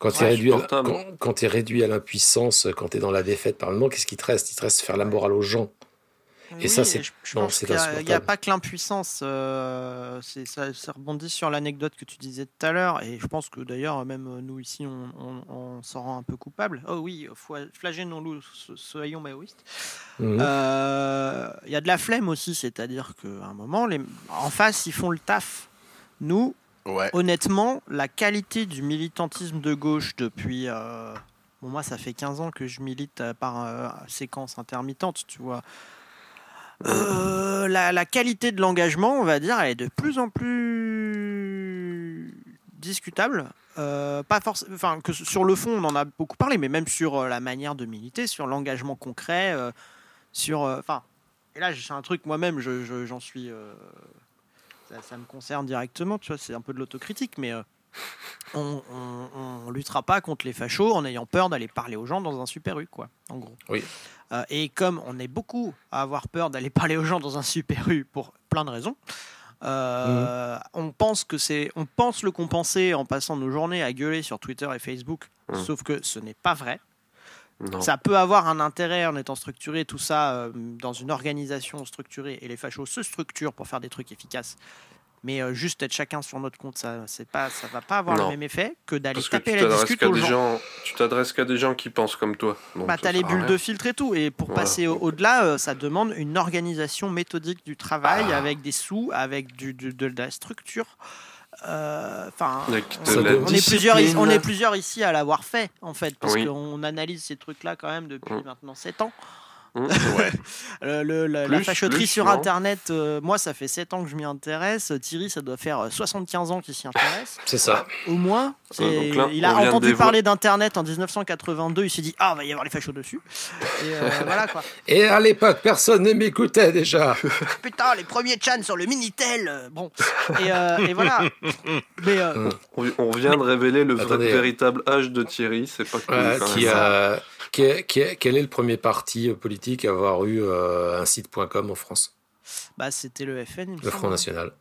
Quand tu es, réduit à, quand, es réduit à l'impuissance, quand tu es dans la défaite par le moment, qu'est-ce qui te reste? Il te reste faire la morale aux gens. Et ça, c'est. Il n'y a, pas que l'impuissance. Euh, ça, ça, rebondit sur l'anecdote que tu disais tout à l'heure. Et je pense que d'ailleurs, même nous ici, on, s'en rend un peu coupable. Oh oui, flagellons-nous, soyons maoïstes. Mhm. Euh, il y a de la flemme aussi. C'est-à-dire qu'à un moment, les... en face, ils font le taf. Nous, honnêtement, la qualité du militantisme de gauche depuis. Euh, moi, ça fait 15 ans que je milite par séquence intermittente, tu vois. Euh, la, qualité de l'engagement, on va dire, elle est de plus en plus discutable. Euh, pas forcément, enfin que sur le fond, on en a beaucoup parlé, mais même sur euh, la manière de militer, sur l'engagement concret, sur, enfin, et là j'ai un truc moi-même, j'en suis, ça, me concerne directement, tu vois, c'est un peu de l'autocritique, mais on, on, luttera pas contre les fachos en ayant peur d'aller parler aux gens dans un super U, quoi, en gros. Oui. Euh, et comme on est beaucoup à avoir peur d'aller parler aux gens dans un super U pour plein de raisons, euh, mhm. on pense que c'est, on pense le compenser en passant nos journées à gueuler sur Twitter et Facebook, mhm. sauf que ce n'est pas vrai. Ça peut avoir un intérêt en étant structuré, tout ça euh, dans une organisation structurée, et les fachos se structurent pour faire des trucs efficaces. Mais euh, juste être chacun sur notre compte, ça c'est pas, ça va pas avoir le même effet que d'aller taper la discute aux gens. Tu t'adresses qu'à des gens qui pensent comme toi. Donc bah, t'as les bulles de filtre et tout. Et pour passer au-delà, euh, ça demande une organisation méthodique du travail ah. avec des sous, avec du, de la structure. Euh, enfin, on, est plusieurs, on est plusieurs ici à l'avoir fait en fait, parce qu'on analyse ces trucs-là quand même depuis maintenant 7 ans. Mmh, le, la fachotterie sur Internet, euh, moi, ça fait 7 ans que je m'y intéresse. Thierry, ça doit faire 75 euh, ans qu'il s'y intéresse. C'est ça. Au moins. il a entendu parler d'Internet en 1982. Il s'est dit, ah, il va y avoir les fachos dessus. Et euh, voilà quoi. Et à l'époque, personne ne m'écoutait déjà. Putain, les premiers chans sur le Minitel. Bon. Et, voilà. Mais, on, vient de révéler le véritable âge de Thierry. C'est pas cool, qui a quel est le premier parti politique à avoir eu euh, un site.com en France? Bah, C'était le FN. Le Front National.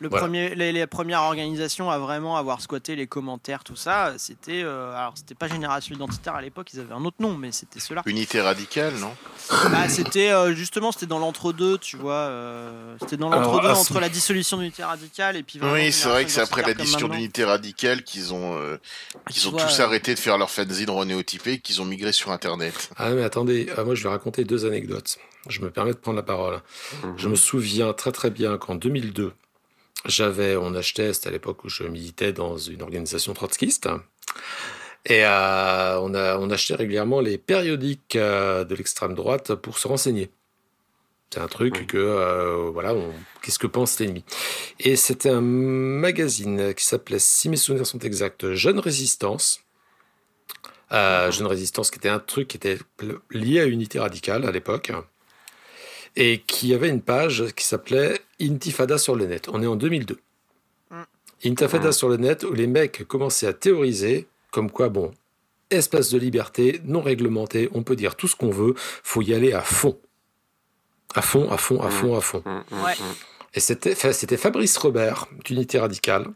Le premier, les, premières organisations à vraiment avoir squatté les commentaires, tout ça, c'était. Euh, alors, c'était pas Génération Identitaire à l'époque, ils avaient un autre nom, mais c'était cela. Unité radicale, non? Bah, C'était euh, justement, c'était dans l'entre-deux, tu vois. Euh, c'était dans l'entre-deux entre la dissolution d'Unité radicale et puis. Oui, c'est vrai que c'est après la dissolution d'Unité radicale qu'ils ont, qu'ils ont tous arrêté de faire leur fanzine renéotypé, qu'ils ont migré sur Internet. Ah, mais attendez, moi je vais raconter deux anecdotes. Je me permets de prendre la parole. Mhm. Je me souviens très très bien qu'en 2002, j'avais, on achetait, c'était à l'époque où je militais dans une organisation trotskiste. Et euh, on, a, on achetait régulièrement les périodiques euh, de l'extrême droite pour se renseigner. C'est un truc que, euh, voilà, qu'est-ce que pense l'ennemi? Et c'était un magazine qui s'appelait, si mes souvenirs sont exacts, Jeune Résistance. Jeune Résistance, qui était un truc qui était lié à Unité Radicale à l'époque et qui avait une page qui s'appelait Intifada sur le net. On est en 2002. Mm. Intifada mm. sur le net où les mecs commençaient à théoriser comme quoi, bon, espace de liberté non réglementé, on peut dire tout ce qu'on veut, faut y aller à fond. À fond, à fond, à mm. fond, à fond. Et c'était, c'était Fabrice Robert, d'Unité Radicale,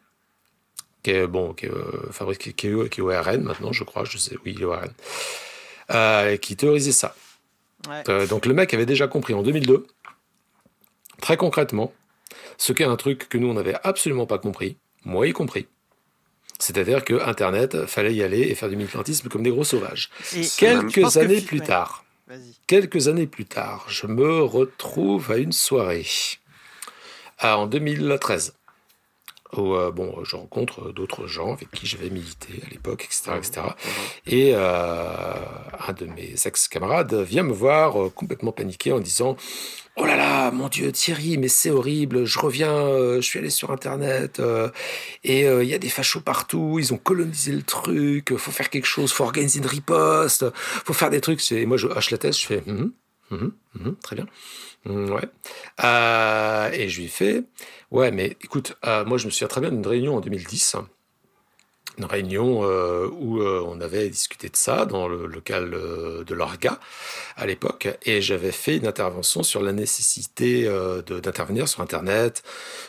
qui est, bon, qui est, euh, Fabrice, qui, qui, est, au RN maintenant, je crois, je sais, oui, il est au RN, euh, qui théorisait ça. Euh, donc le mec avait déjà compris en 2002, très concrètement, ce qu'est un truc que nous on n'avait absolument pas compris, moi y compris. C'est-à-dire que Internet, fallait y aller et faire du militantisme comme des gros sauvages. quelques années plus tard, quelques années plus tard, je me retrouve à une soirée en 2013 où euh, bon, je rencontre d'autres gens avec qui j'avais milité à l'époque, etc. etc. Et euh, un de mes ex-camarades vient me voir euh, complètement paniqué en disant Oh là là, mon Dieu, Thierry, mais c'est horrible, je reviens, je suis allé sur Internet, et il y a des fachos partout, ils ont colonisé le truc, faut faire quelque chose, faut organiser une riposte, faut faire des trucs. Et moi, je hoche la tête, je fais hum, hum, hum, Très bien. Ouais. et je lui fais Ouais, mais écoute, euh, moi je me souviens très bien d'une réunion en 2010 une réunion euh, où euh, on avait discuté de ça dans le local euh, de l'Orga à l'époque, et j'avais fait une intervention sur la nécessité d'intervenir sur Internet,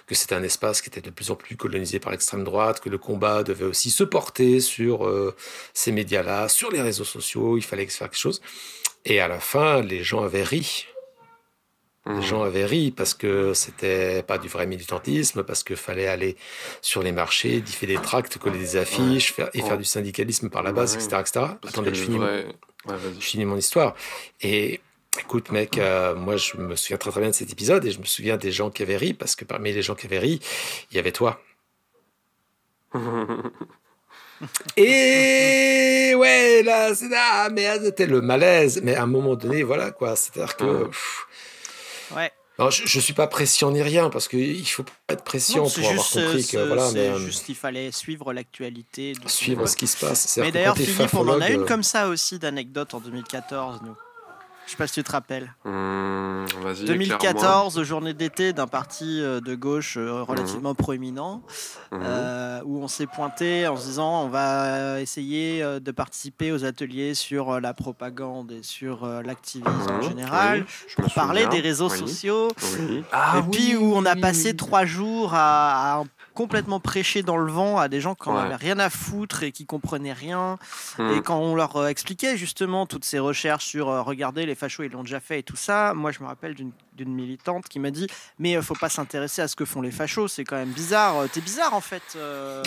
que c'était un espace qui était de plus en plus colonisé par l'extrême droite, que le combat devait aussi se porter sur ces médias-là, sur les réseaux sociaux, il fallait faire quelque chose. Et à la fin, les gens avaient ri les gens avaient ri parce que c'était pas du vrai militantisme, parce qu'il fallait aller sur les marchés, differ des tracts, coller des affiches faire, et faire du syndicalisme par la base, etc., etc. Attendez, je finis, je finis, mon histoire. Et écoute, mec, euh, moi, je me souviens très très bien de cet épisode et je me souviens des gens qui avaient ri parce que parmi les gens qui avaient ri, il y avait toi. Et ouais, là, c'est là, mais c'était le malaise. Mais à un moment donné, voilà quoi. C'est-à-dire que. Ouais. je, ne suis pas pression ni rien parce qu'il faut pas être pression pour avoir compris que voilà. Mais euh, juste il fallait suivre l'actualité. Suivre ce qui se passe. Mais d'ailleurs, Philippe, on en a une comme ça aussi d'anecdote en 2014, nous. Je sais pas si tu te rappelles. 2014, mmh, journée d'été d'un parti euh, de gauche euh, relativement mmh. proéminent, mmh. Euh, où on s'est pointé en se disant on va essayer de participer aux ateliers sur la propagande et sur l'activisme en général, pour parler des réseaux sociaux. Ah et puis où on a passé trois jours à, à complètement prêché dans le vent à des gens qui n'en avaient rien à foutre et qui comprenaient rien. Hmm. Et quand on leur euh, expliquait justement toutes ces recherches sur euh, regarder les fachos, ils l'ont déjà fait et tout ça, moi je me rappelle d'une d'une militante qui m'a dit mais il euh, faut pas s'intéresser à ce que font les fachos c'est quand même bizarre. T'es bizarre en fait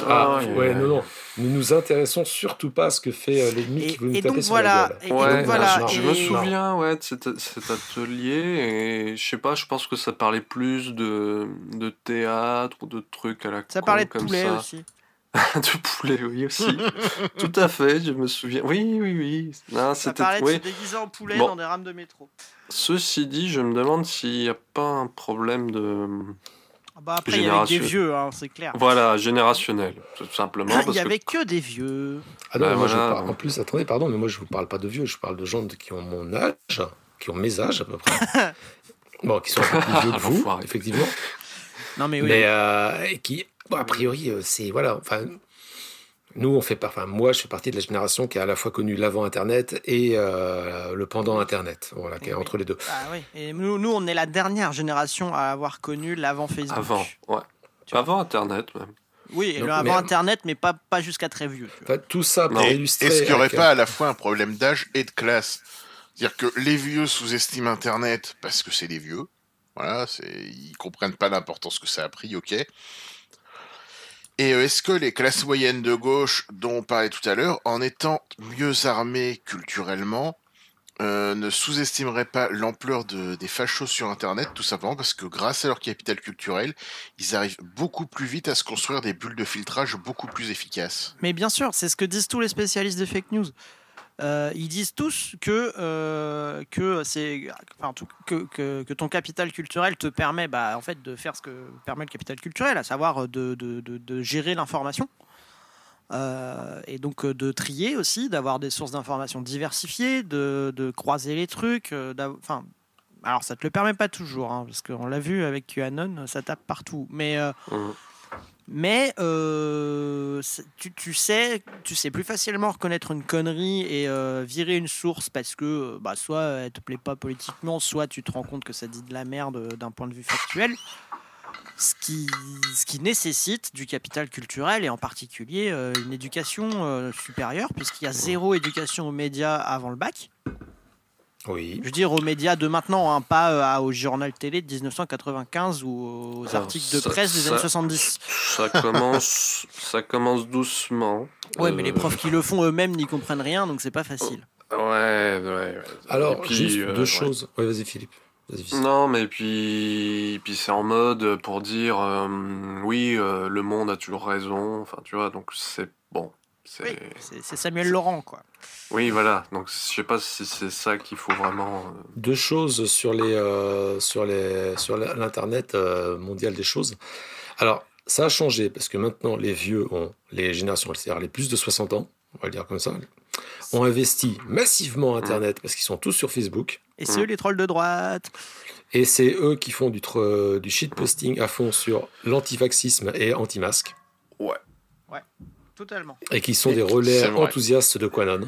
ah ouais, non non. Nous nous intéressons surtout pas à ce que fait l'ennemi qui veut nous taper sur la gueule. ouais, voilà je me souviens ouais de cet, atelier et je sais pas je pense que ça parlait plus de, de théâtre ou de trucs à la ça parlait de poulet aussi. de poulet, oui, aussi. Tout à fait, je me souviens. Oui, oui, oui. Non, ça parlait de se déguiser en poulet dans des rames de métro. Ceci dit, je me demande s'il n'y a pas un problème de. Ah bah après, il y avait des vieux, hein, c'est clair. Voilà, générationnel, tout simplement. il n'y avait que... des vieux. Ah non, bah, moi, je en plus, attendez, pardon, mais moi je ne vous parle pas de vieux, je parle de gens qui ont mon âge, qui ont mes âges à peu près. bon, qui sont un peu plus vieux que vous, effectivement. Non, mais oui. Mais euh, qui, a priori, euh, c'est. Voilà, enfin. Nous, on fait pas. Enfin, moi, je fais partie de la génération qui a à la fois connu l'avant Internet et euh, le pendant Internet. Voilà, qui est entre les deux. Ah oui. Et nous, nous, on est la dernière génération à avoir connu l'avant Facebook. Avant, ouais. Avant Internet, même. Oui, l'avant Internet, mais pas, pas jusqu'à très vieux. tout ça pour illustrer. Est-ce qu'il n'y aurait pas à la fois un problème d'âge et de classe? C'est-à-dire que les vieux sous-estiment Internet parce que c'est des vieux. Voilà, ils comprennent pas l'importance que ça a pris, ok. Et euh, est-ce que les classes moyennes de gauche, dont on parlait tout à l'heure, en étant mieux armées culturellement, euh, ne sous-estimeraient pas l'ampleur des fachos sur Internet, tout simplement parce que grâce à leur capital culturel, ils arrivent beaucoup plus vite à se construire des bulles de filtrage beaucoup plus efficaces? Mais bien sûr, c'est ce que disent tous les spécialistes des fake news. Euh, ils disent tous que, euh, que, c'est, enfin, que, que, ton capital culturel te permet bah, en fait, de faire ce que permet le capital culturel, à savoir de, de, de, gérer l'information. Euh, et donc de trier aussi, d'avoir des sources d'informations diversifiées, de, croiser les trucs. Enfin, alors ça te le permet pas toujours, hein, parce qu'on l'a vu avec QAnon, ça tape partout. Mais mmh. Mais euh, tu, sais, tu sais plus facilement reconnaître une connerie et euh, virer une source parce que euh, bah, soit elle te plaît pas politiquement, soit tu te rends compte que ça dit de la merde d'un point de vue factuel. Ce qui, ce qui nécessite du capital culturel et en particulier une éducation supérieure, puisqu'il y a zéro éducation aux médias avant le bac. Oui. Je veux dire aux médias de maintenant, hein, pas euh, au journal télé de 1995 ou aux articles de presse des années 70. Ça commence, ça commence doucement. Ouais, mais les euh, profs qui le font eux-mêmes n'y comprennent rien, donc c'est pas facile. Ouais, ouais. Alors, juste euh, deux choses. Ouais, vas-y Philippe. Non, mais puis, puis c'est en mode pour dire oui, le monde a toujours raison. Enfin, tu vois, donc c'est bon. C'est Samuel Laurent, quoi. Oui, voilà. Donc, je sais pas si c'est ça qu'il faut vraiment. Euh, Deux choses sur les euh, sur les sur l'internet euh, mondial des choses. Alors, ça a changé parce que maintenant les vieux ont les générations, c'est-à-dire les plus de 60 ans, on va le dire comme ça, ont investi massivement mmh. Internet parce qu'ils sont tous sur Facebook. Et c'est eux les trolls de droite. Et c'est eux qui font du, du shitposting à fond sur l'antivaxisme et anti-masque. Ouais. Ouais. Totalement. Et qui sont des relais enthousiastes de Quanon.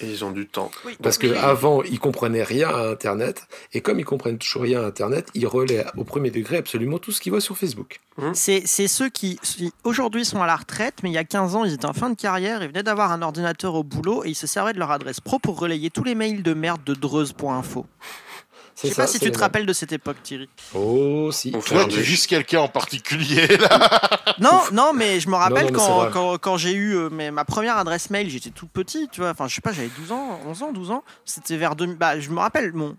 Et ils ont du temps. Parce qu'avant, ils comprenaient rien à Internet. Et comme ils comprennent toujours rien à Internet, ils relaient au premier degré absolument tout ce qu'ils voient sur Facebook. Mmh. C'est ceux qui, aujourd'hui, sont à la retraite, mais il y a 15 ans, ils étaient en fin de carrière, ils venaient d'avoir un ordinateur au boulot et ils se servaient de leur adresse pro pour relayer tous les mails de merde de Dreuse.info. Je sais pas si tu te rappelles de cette époque, Thierry. Oh, si. Toi, tu juste quelqu'un en particulier, là. Non, non, mais je me rappelle quand, quand, quand j'ai eu euh, ma première adresse mail, j'étais tout petit, tu vois. Enfin, je sais pas, j'avais 12 ans, 11 ans, 12 ans. C'était vers 2000. Bah, je me rappelle, mon,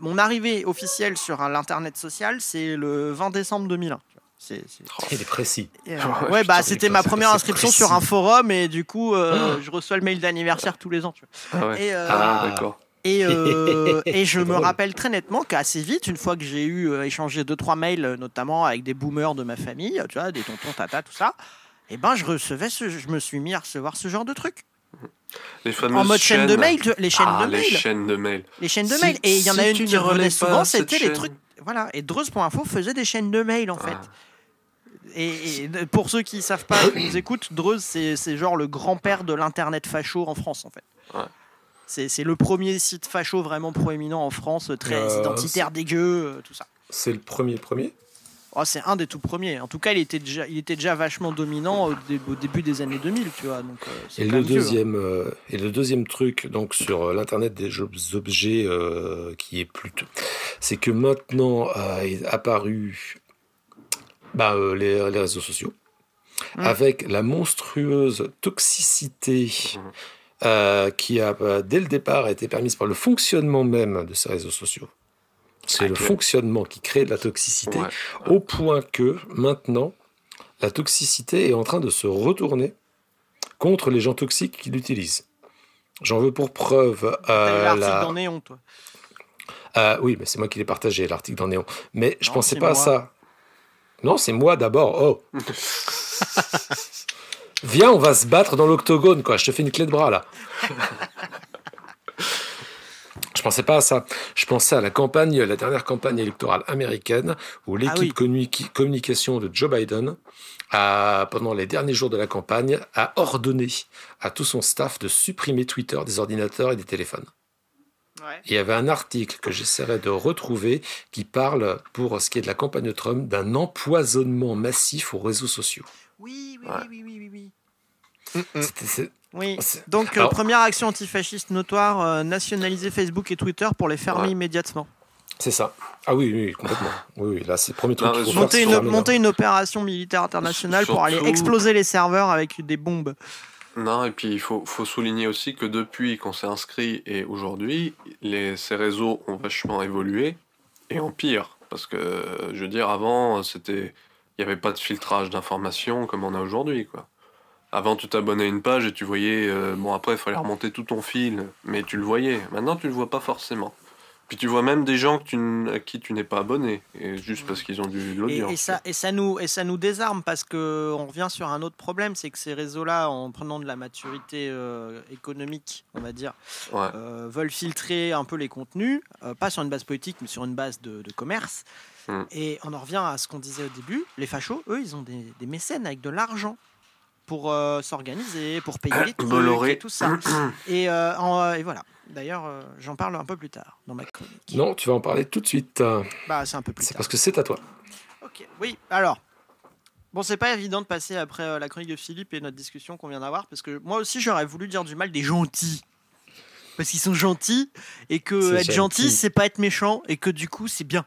mon arrivée officielle sur l'internet social, c'est le 20 décembre 2001. C'est, oh, Il est précis. Euh, ouais, bah c'était ma première inscription sur un forum et du coup, euh, je reçois le mail d'anniversaire tous les ans. Tu vois. Ah, ouais. ah d'accord. Et, euh, et je me rappelle très nettement qu'assez vite, une fois que j'ai eu euh, échangé deux trois mails, notamment avec des boomers de ma famille, tu vois, des tontons, tata, tout ça, et eh ben je recevais, je me suis mis à recevoir ce genre de trucs. Les en mode chaîne de mail, les chaînes ah, de mail. Les chaînes de mail. Les chaînes de mail. Et il y en a une qui revenait souvent, c'était les trucs. Voilà. Et Dreuse.info faisait des chaînes de mail en fait. Et, pour ceux qui savent pas, qui nous écoutent, Dreuse, c'est genre le grand-père de l'internet facho en France en fait. Ouais. C'est le premier site facho vraiment proéminent en France, très euh, identitaire, dégueu, euh, tout ça. C'est le premier premier? Oh, C'est un des tout premiers. En tout cas, il était déjà, il était déjà vachement dominant au, début des années 2000, tu vois. Donc, euh, et, le deuxième, et le deuxième truc donc sur l'Internet des objets qui est plutôt... C'est que maintenant est apparu bah, les, réseaux sociaux. Mmh. Avec la monstrueuse toxicité mmh. Euh, qui a, euh, dès le départ, été permise par le fonctionnement même de ces réseaux sociaux. C'est le fonctionnement qui crée de la toxicité, au point que maintenant, la toxicité est en train de se retourner contre les gens toxiques qui l'utilisent. J'en veux pour preuve. Euh, l'article dans Néon, toi. Euh, oui, mais c'est moi qui l'ai partagé, l'article dans Néon. Mais je ne pensais pas à ça. Non, c'est moi d'abord. Oh Viens, on va se battre dans l'octogone, quoi. Je te fais une clé de bras, là. Je pensais pas à ça. Je pensais à la campagne, la dernière campagne électorale américaine, où ah l'équipe communication de Joe Biden, a, pendant les derniers jours de la campagne, a ordonné à tout son staff de supprimer Twitter des ordinateurs et des téléphones. Il y avait un article que j'essaierai de retrouver qui parle, pour ce qui est de la campagne de Trump, d'un empoisonnement massif aux réseaux sociaux. Oui, oui, oui, oui, oui, oui. Mm, mm. Oui. Donc, euh, première action antifasciste notoire, euh, nationaliser Facebook et Twitter pour les fermer immédiatement. C'est ça. Ah oui, oui, complètement. Oui, là, c'est le premier truc. monter, une, monter une opération militaire internationale pour aller exploser les serveurs avec des bombes. Non, et puis il faut, faut souligner aussi que depuis qu'on s'est inscrit et aujourd'hui, ces réseaux ont vachement évolué et en pire. Parce que, je veux dire, avant, c'était il n'y avait pas de filtrage d'informations comme on a aujourd'hui. quoi. Avant, tu t'abonnais à une page et tu voyais. Euh, bon, après, il fallait remonter tout ton fil, mais tu le voyais. Maintenant, tu le vois pas forcément. Puis tu vois même des gens que tu, à qui tu n'es pas abonné, et juste parce qu'ils ont du l'audience. Et, et, ça, et, ça nous, et ça nous désarme parce qu'on revient sur un autre problème, c'est que ces réseaux-là, en prenant de la maturité euh, économique, on va dire, euh, veulent filtrer un peu les contenus, pas sur une base politique, mais sur une base de, de commerce. Mm. Et on en revient à ce qu'on disait au début. Les fachos, eux, ils ont des, mécènes avec de l'argent pour euh, s'organiser, pour payer les trucs et tout ça. et, euh, euh, et voilà. D'ailleurs, j'en parle un peu plus tard dans ma chronique. Non, tu vas en parler tout de suite. Bah, c'est un peu plus tard. C'est parce que c'est à toi. Ok. Oui. Alors. Bon, c'est pas évident de passer après la chronique de Philippe et notre discussion qu'on vient d'avoir, parce que moi aussi j'aurais voulu dire du mal des gentils parce qu'ils sont gentils et que être gentil, c'est pas être méchant et que du coup c'est bien.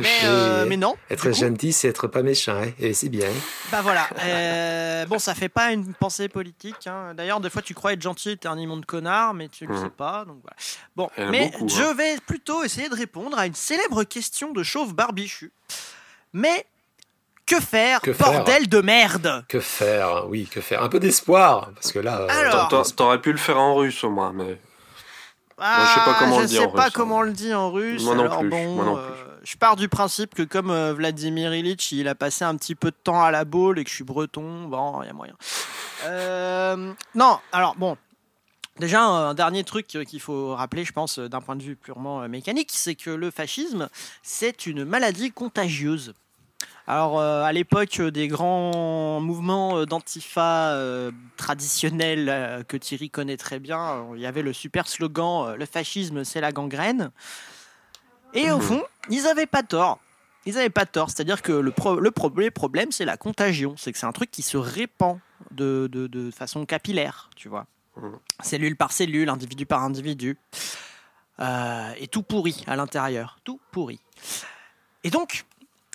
Euh, mais, non. Être gentil, c'est être pas méchant, hein, et c'est bien. Bah voilà. Euh, bon, ça fait pas une pensée politique. Hein. D'ailleurs, des fois, tu crois être gentil, t'es un immense de connard, mais tu le sais pas. Donc voilà. Bon, mais je hein. vais plutôt essayer de répondre à une célèbre question de chauve barbichu. Mais que faire, bordel de merde? Que faire Oui, que faire Un peu d'espoir, parce que là. Euh, Alors, t'aurais pu le faire en russe au moins, mais. Ah, je sais pas comment on le dit sais pas comment on le dit en russe. Moi non plus. Bon, je pars du principe que comme euh, Vladimir Ilitch, il a passé un petit peu de temps à la boule et que je suis breton, bon, il y a moyen. Euh, non, alors bon. Déjà, un dernier truc qu'il faut rappeler, je pense, d'un point de vue purement euh, mécanique, c'est que le fascisme, c'est une maladie contagieuse. Alors, à l'époque des grands mouvements d'antifa traditionnels que Thierry connaît très bien, il y avait le super slogan Le fascisme, c'est la gangrène. Et au mmh. fond, ils n'avaient pas tort. Ils n'avaient pas tort. C'est-à-dire que le, le, problème, c'est la contagion. C'est que c'est un truc qui se répand de, de, façon capillaire, tu vois. Mmh. Cellule par cellule, individu par individu. et tout pourri à l'intérieur. Tout pourri. Et donc,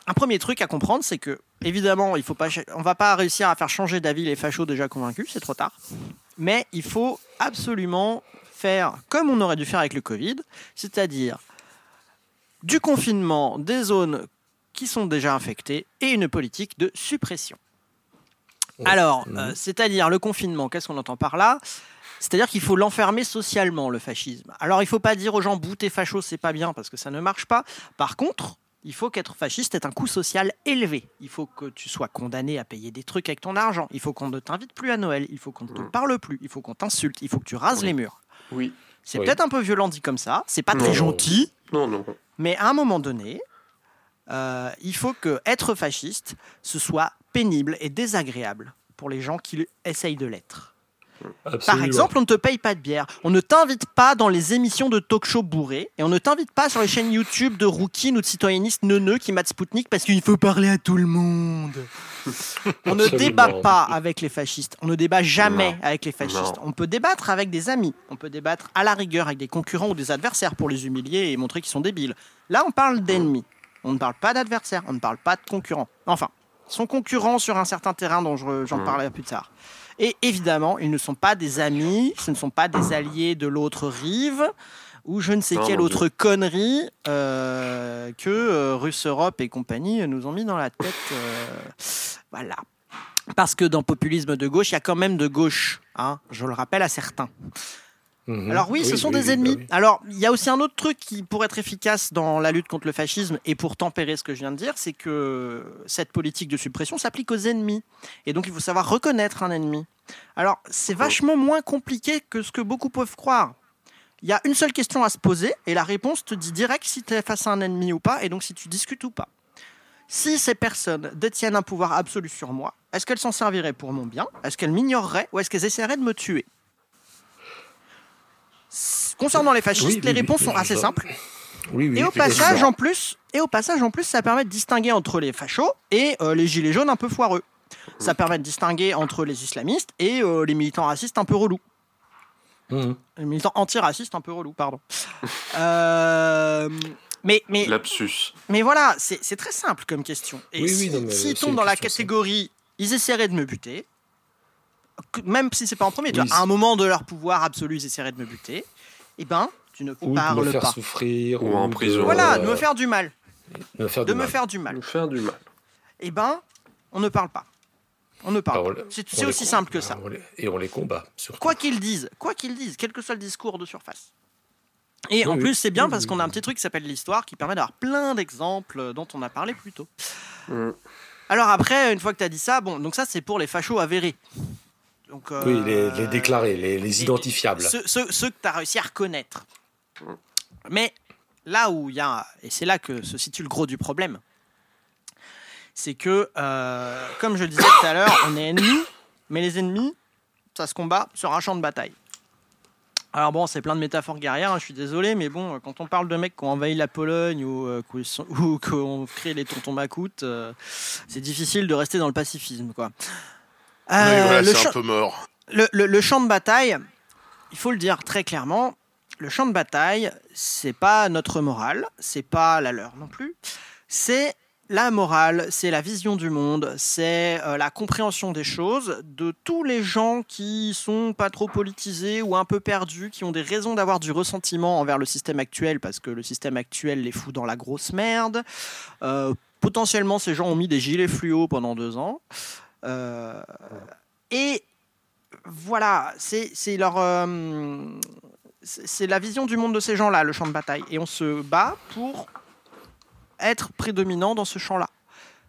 un premier truc à comprendre, c'est que, évidemment, il faut pas, on va pas réussir à faire changer d'avis les fachos déjà convaincus, c'est trop tard. Mais il faut absolument faire comme on aurait dû faire avec le Covid, c'est-à-dire du confinement des zones qui sont déjà infectées et une politique de suppression. Alors, euh, c'est-à-dire le confinement, qu'est-ce qu'on entend par là? C'est-à-dire qu'il faut l'enfermer socialement, le fascisme. Alors, il ne faut pas dire aux gens, bout tes fachos, c'est pas bien, parce que ça ne marche pas. Par contre, il faut qu'être fasciste ait un coût social élevé. Il faut que tu sois condamné à payer des trucs avec ton argent. Il faut qu'on ne t'invite plus à Noël. Il faut qu'on ne te parle plus. Il faut qu'on t'insulte. Il faut que tu rases les murs. Oui. C'est peut-être un peu violent dit comme ça. C'est pas très gentil. Non, non. Mais à un moment donné, euh, il faut que être fasciste, ce soit pénible et désagréable pour les gens qui essayent de l'être. Par exemple, on ne te paye pas de bière. On ne t'invite pas dans les émissions de talk-show bourrées. Et on ne t'invite pas sur les chaînes YouTube de rookies ou de citoyennistes neuneux qui matent Spoutnik parce qu'il faut parler à tout le monde. on ne débat pas avec les fascistes. On ne débat jamais avec les fascistes. On peut débattre avec des amis. On peut débattre à la rigueur avec des concurrents ou des adversaires pour les humilier et montrer qu'ils sont débiles. Là, on parle d'ennemis. On ne parle pas d'adversaires. On ne parle pas de concurrents. Enfin, son concurrent sur un certain terrain dont j'en parlerai plus tard. Et évidemment, ils ne sont pas des amis, ce ne sont pas des alliés de l'autre rive ou je ne sais quelle autre connerie euh, que euh, Russe Europe et compagnie nous ont mis dans la tête. Euh, voilà. Parce que dans populisme de gauche, il y a quand même de gauche, hein, je le rappelle à certains. Mhm. Alors oui, ce sont des ennemis. Bah Alors il y a aussi un autre truc qui pourrait être efficace dans la lutte contre le fascisme et pour tempérer ce que je viens de dire, c'est que cette politique de suppression s'applique aux ennemis. Et donc il faut savoir reconnaître un ennemi. Alors c'est vachement moins compliqué que ce que beaucoup peuvent croire. Il y a une seule question à se poser et la réponse te dit direct si tu es face à un ennemi ou pas et donc si tu discutes ou pas. Si ces personnes détiennent un pouvoir absolu sur moi, est-ce qu'elles s'en serviraient pour mon bien? Est-ce qu'elles m'ignoreraient Ou est-ce qu'elles essaieraient de me tuer? Concernant les fascistes, les réponses sont assez simples. et au passage, en plus, et au passage, en plus, ça permet de distinguer entre les fachos et euh, les gilets jaunes un peu foireux. Ça permet de distinguer entre les islamistes et euh, les militants racistes un peu relous. Mmh. Les militants antiracistes un peu relous, pardon. Euh, mais, mais, Lapsus. Mais voilà, c'est très simple comme question. Et s'ils si, tombent dans la catégorie, ils essaieraient de me buter, même si c'est pas en premier, à un moment de leur pouvoir absolu, ils essaieraient de me buter, eh ben, tu ne ou parles de me faire pas. souffrir, ou, en prison. Voilà, de me faire du mal. de me faire du mal. Me faire du mal. Eh ben, on ne parle pas. On ne parle pas. C'est aussi simple que ça. et on les combat. Quoi qu'ils disent, quoi qu'ils disent, quel que soit le discours de surface. Et en plus, c'est bien parce qu'on a un petit truc qui s'appelle l'histoire qui permet d'avoir plein d'exemples dont on a parlé plus tôt. Mm. Alors après, une fois que tu as dit ça, bon, donc ça c'est pour les fachos avérés. Donc, oui, les, les déclarés, les, identifiables. Ceux, que tu as réussi à reconnaître. Mais là où il y a, et c'est là que se situe le gros du problème, c'est que, euh, comme je le disais tout à l'heure, on est ennemis, mais les ennemis, ça se combat sur un champ de bataille. Alors bon, c'est plein de métaphores guerrières, hein, je suis désolé, mais bon, quand on parle de mecs qui ont envahi la Pologne ou, euh, qui ont créé les tontons macoutes, euh, c'est difficile de rester dans le pacifisme, quoi. Euh, c'est un peu mort. Le, champ de bataille, il faut le dire très clairement, le champ de bataille, c'est pas notre morale, c'est pas la leur non plus. C'est la morale, c'est la vision du monde, c'est euh, la compréhension des choses de tous les gens qui sont pas trop politisés ou un peu perdus, qui ont des raisons d'avoir du ressentiment envers le système actuel parce que le système actuel les fout dans la grosse merde. Euh, potentiellement, ces gens ont mis des gilets fluo pendant deux ans. Euh, et voilà, c'est leur. Euh, c'est la vision du monde de ces gens-là, le champ de bataille. Et on se bat pour être prédominant dans ce champ-là.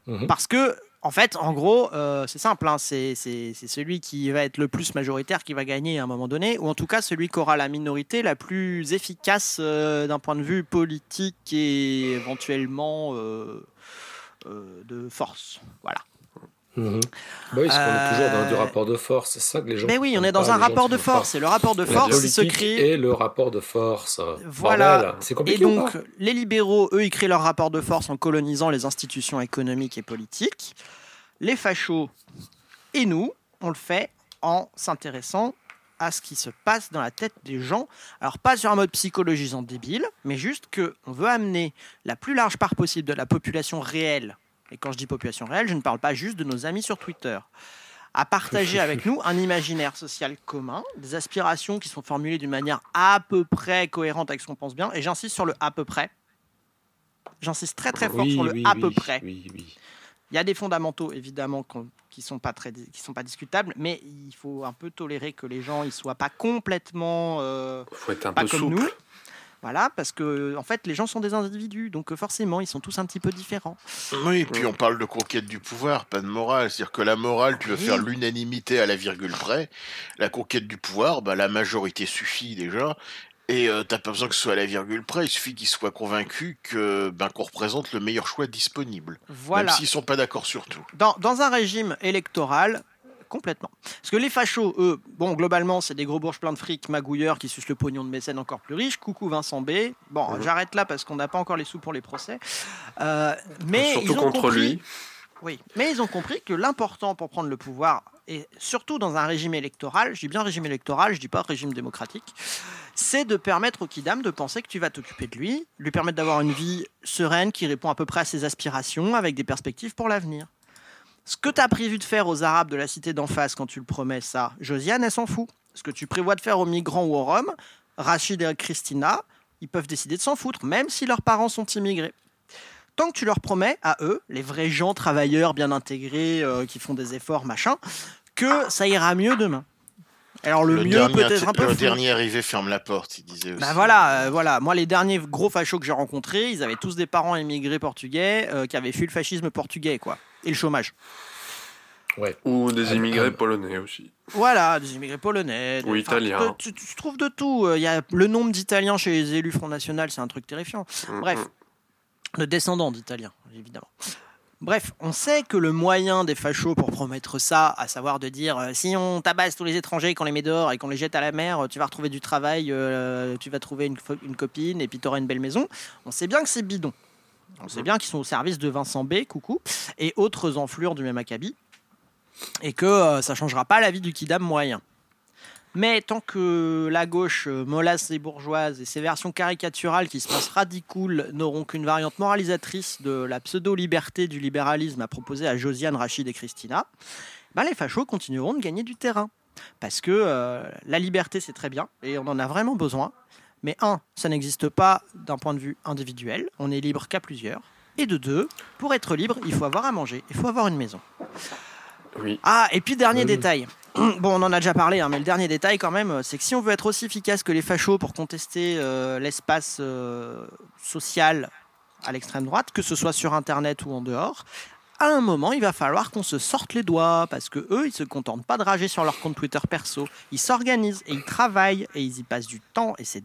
Mhm. Parce que, en fait, en gros, euh, c'est simple, hein, c'est celui qui va être le plus majoritaire qui va gagner à un moment donné, ou en tout cas celui qui aura la minorité la plus efficace d'un point de vue politique et éventuellement de force. Voilà. Bah oui, parce qu'on est toujours dans du rapport de force, c'est ça que les gens. Mais oui, on est dans un rapport de force, et le rapport de force se crée. Et le rapport de force. Voilà. C'est compliqué. Et donc, les libéraux, eux, ils créent leur rapport de force en colonisant les institutions économiques et politiques. Les fachos et nous, on le fait en s'intéressant à ce qui se passe dans la tête des gens. Alors pas sur un mode psychologisant débile, mais juste que on veut amener la plus large part possible de la population réelle et quand je dis population réelle, je ne parle pas juste de nos amis sur Twitter, à partager avec nous un imaginaire social commun, des aspirations qui sont formulées d'une manière à peu près cohérente avec ce qu'on pense bien, et j'insiste sur le à peu près. J'insiste très très fort sur le à peu près. Il y a des fondamentaux évidemment qui sont pas très qui sont pas discutables, mais il faut un peu tolérer que les gens ils soient pas complètement euh, faut être un peu comme souple. nous. Voilà, parce que en fait, les gens sont des individus, donc euh, forcément, ils sont tous un petit peu différents. Oui, et puis on parle de conquête du pouvoir, pas de morale. C'est-à-dire que la morale, tu veux faire l'unanimité à la virgule près. La conquête du pouvoir, bah, la majorité suffit déjà. Et euh, t'as pas besoin que ce soit à la virgule près, il suffit qu'ils soient convaincus que ben, qu'on représente le meilleur choix disponible. Voilà. Même s'ils sont pas d'accord sur tout. Dans, dans un régime électoral, complètement. Parce que les fachos, eux, bon, globalement, c'est des gros bourges pleins de fric, magouilleurs qui sucent le pognon de mécènes encore plus riches. Coucou Vincent B. Bon, mhm. j'arrête là parce qu'on n'a pas encore les sous pour les procès. Euh, mais Surtout ils ont contre compris, lui. Oui, mais ils ont compris que l'important pour prendre le pouvoir, et surtout dans un régime électoral, je dis bien régime électoral, je dis pas régime démocratique, c'est de permettre au Kidam de penser que tu vas t'occuper de lui, lui permettre d'avoir une vie sereine qui répond à peu près à ses aspirations, avec des perspectives pour l'avenir. Ce que tu as prévu de faire aux Arabes de la cité d'en face quand tu le promets, ça, Josiane, elle s'en fout. Ce que tu prévois de faire aux migrants ou aux Roms, Rachid et Christina, ils peuvent décider de s'en foutre, même si leurs parents sont immigrés. Tant que tu leur promets à eux, les vrais gens travailleurs bien intégrés, euh, qui font des efforts, machin, que ça ira mieux demain. Alors le, mieux peut-être un peu. Le dernier arrivé ferme la porte, il disait aussi. Bah voilà, euh, voilà. Moi, les derniers gros fachos que j'ai rencontrés, ils avaient tous des parents immigrés portugais euh, qui avaient fui le fascisme portugais, quoi et le chômage. Ouais. Ou des immigrés polonais aussi. Voilà, des immigrés polonais. Ou italiens. Tu, trouves de tout. Il y a le nombre d'Italiens chez les élus Front National, c'est un truc terrifiant. Mm, Bref, le descendant d'Italiens, évidemment. Bref, on sait que le moyen des fachos pour promettre ça, à savoir de dire euh, si on tabasse tous les étrangers, qu'on les met dehors et qu'on les jette à la mer, tu vas retrouver du travail, euh, tu vas trouver une, une copine et puis tu auras une belle maison, on sait bien que c'est bidon. On sait bien qu'ils sont au service de Vincent B, coucou, et autres enflures du même acabit, et que euh, ça ne changera pas la vie du kidam moyen. Mais tant que la gauche euh, mollasse et bourgeoise et ses versions caricaturales qui se passent radicoles n'auront qu'une variante moralisatrice de la pseudo-liberté du libéralisme à proposer à Josiane, Rachid et Christina, ben les fachos continueront de gagner du terrain. Parce que euh, la liberté, c'est très bien, et on en a vraiment besoin. Mais un, ça n'existe pas d'un point de vue individuel, on est libre qu'à plusieurs. Et de deux, pour être libre, il faut avoir à manger, il faut avoir une maison. Oui. Ah, et puis dernier détail. Bon, on en a déjà parlé, hein, mais le dernier détail quand même, c'est que si on veut être aussi efficace que les fachos pour contester euh, l'espace euh, social à l'extrême droite, que ce soit sur Internet ou en dehors, à un moment, il va falloir qu'on se sorte les doigts parce que eux, ils se contentent pas de rager sur leur compte Twitter perso. Ils s'organisent et ils travaillent et ils y passent du temps et c'est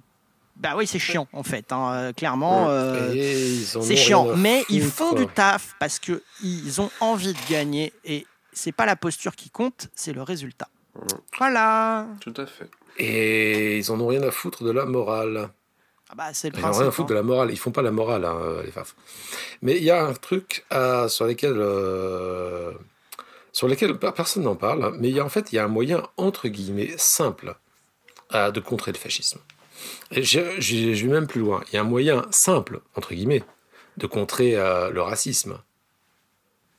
bah oui, c'est chiant en fait, hein, euh, clairement. Euh, c'est chiant, mais ils font du taf parce que ils ont envie de gagner et c'est pas la posture qui compte, c'est le résultat. Voilà. Tout à fait. Et ils en ont rien à foutre de la morale. Ah bah, c'est le ils n'ont rien à foutre de hein. la morale. Ils font pas la morale, hein, les faf. Mais il y a un truc euh, sur lequel sur lequel personne n'en parle, mais il y a, en fait il y a un moyen entre guillemets simple de contrer le fascisme. Je, vais même plus loin. Il y a un moyen simple, entre guillemets, de contrer euh, le racisme.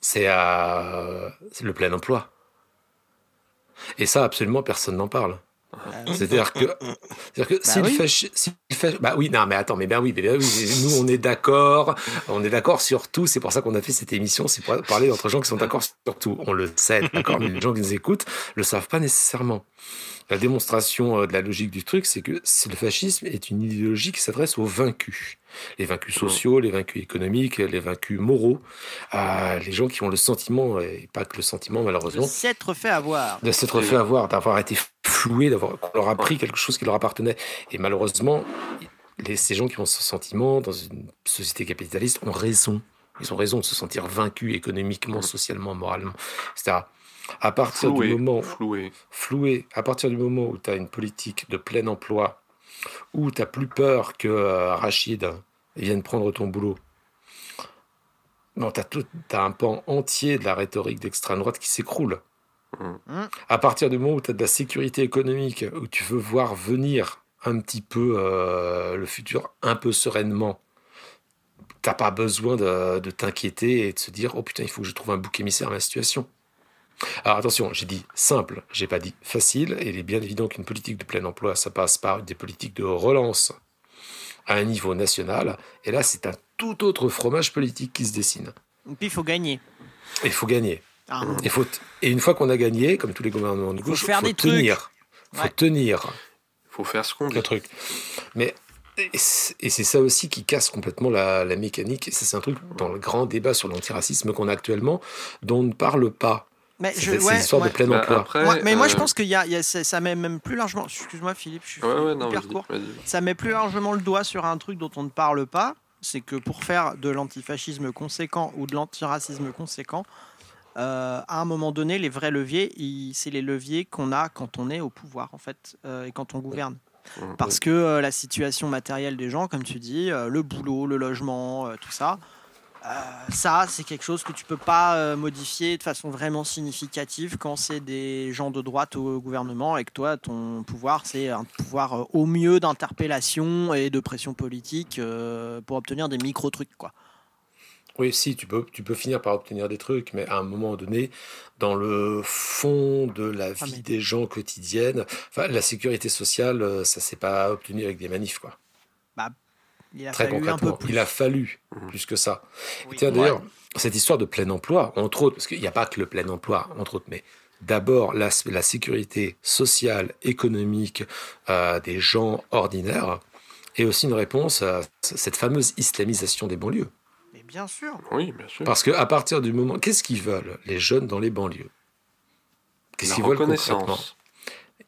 C'est euh, le plein emploi. Et ça, absolument, personne n'en parle. C'est-à-dire que, que bah s'il fait, bah oui, non, mais attends, mais ben oui, ben oui, nous on est d'accord, on est d'accord sur tout. C'est pour ça qu'on a fait cette émission, c'est pour parler d'entre gens qui sont d'accord sur tout. On le sait, d'accord, mais les gens qui nous écoutent le savent pas nécessairement la démonstration euh, de la logique du truc, c'est que le fascisme est une idéologie qui s'adresse aux vaincus. Les vaincus sociaux, les vaincus économiques, les vaincus moraux, euh, les gens qui ont le sentiment, et pas que le sentiment malheureusement, de s'être fait avoir. De s'être fait avoir, d'avoir été floué, d'avoir qu'on leur a pris quelque chose qui leur appartenait. Et malheureusement, les, ces gens qui ont ce sentiment dans une société capitaliste ont raison. Ils ont raison de se sentir vaincus économiquement, mmh. socialement, moralement, etc. À partir du moment floué. floué, à partir du moment où tu as une politique de plein emploi, où tu n'as plus peur que euh, Rachid vienne prendre ton boulot, non, tu as, un pan entier de la rhétorique d'extrême droite qui s'écroule. Mmh. À partir du moment où tu as de la sécurité économique, où tu veux voir venir un petit peu euh, le futur un peu sereinement, t'as pas besoin de, de t'inquiéter et de se dire oh putain il faut que je trouve un bouc émissaire à ma situation. Alors attention, j'ai dit simple, j'ai pas dit facile, et il est bien évident qu'une politique de plein emploi, ça passe par des politiques de relance à un niveau national, et là c'est un tout autre fromage politique qui se dessine. Et puis il faut gagner. Il faut gagner. Ah. Et, faut et une fois qu'on a gagné, comme tous les gouvernements de gauche, il faut, tenir. Il faut tenir. Il faut faire ce qu'on dit. truc. Mais et c'est ça aussi qui casse complètement la, la mécanique. Et c'est un truc dans le grand débat sur l'antiracisme qu'on a actuellement, dont on ne parle pas. Mais je, ouais, l'histoire de plein bah, emploi. mais moi, je euh, pense qu'il y a, ça met même plus largement. Excuse-moi, Philippe, je suis hyper court. Ça met plus largement le doigt sur un truc dont on ne parle pas. C'est que pour faire de l'antifascisme conséquent ou de l'antiracisme conséquent, euh, à un moment donné, les vrais leviers, c'est les leviers qu'on a quand on est au pouvoir, en fait, euh, et quand on gouverne. Parce que la situation matérielle des gens, comme tu dis, le boulot, le logement, tout ça, ça, c'est quelque chose que tu peux pas euh, modifier de façon vraiment significative quand c'est des gens de droite au gouvernement et que toi, ton pouvoir, c'est un pouvoir euh, au mieux d'interpellation et de pression politique pour obtenir des micro-trucs, quoi. Oui, si, tu peux, tu peux finir par obtenir des trucs, mais à un moment donné, dans le fond de la ah, vie des gens quotidienne, la sécurité sociale, ça s'est pas obtenu avec des manifs, quoi. Bah, il a Très concrètement, il a fallu mmh. plus que ça. Tiens, d'ailleurs, cette histoire de plein emploi, entre autres, parce qu'il n'y a pas que le plein emploi, entre autres, mais d'abord la, la, sécurité sociale, économique euh, des gens ordinaires, et aussi une réponse à cette fameuse islamisation des banlieues. Mais bien sûr. Oui, bien sûr. Parce qu'à partir du moment, qu'est-ce qu'ils veulent les jeunes dans les banlieues? Qu'est-ce qu'ils veulent concrètement?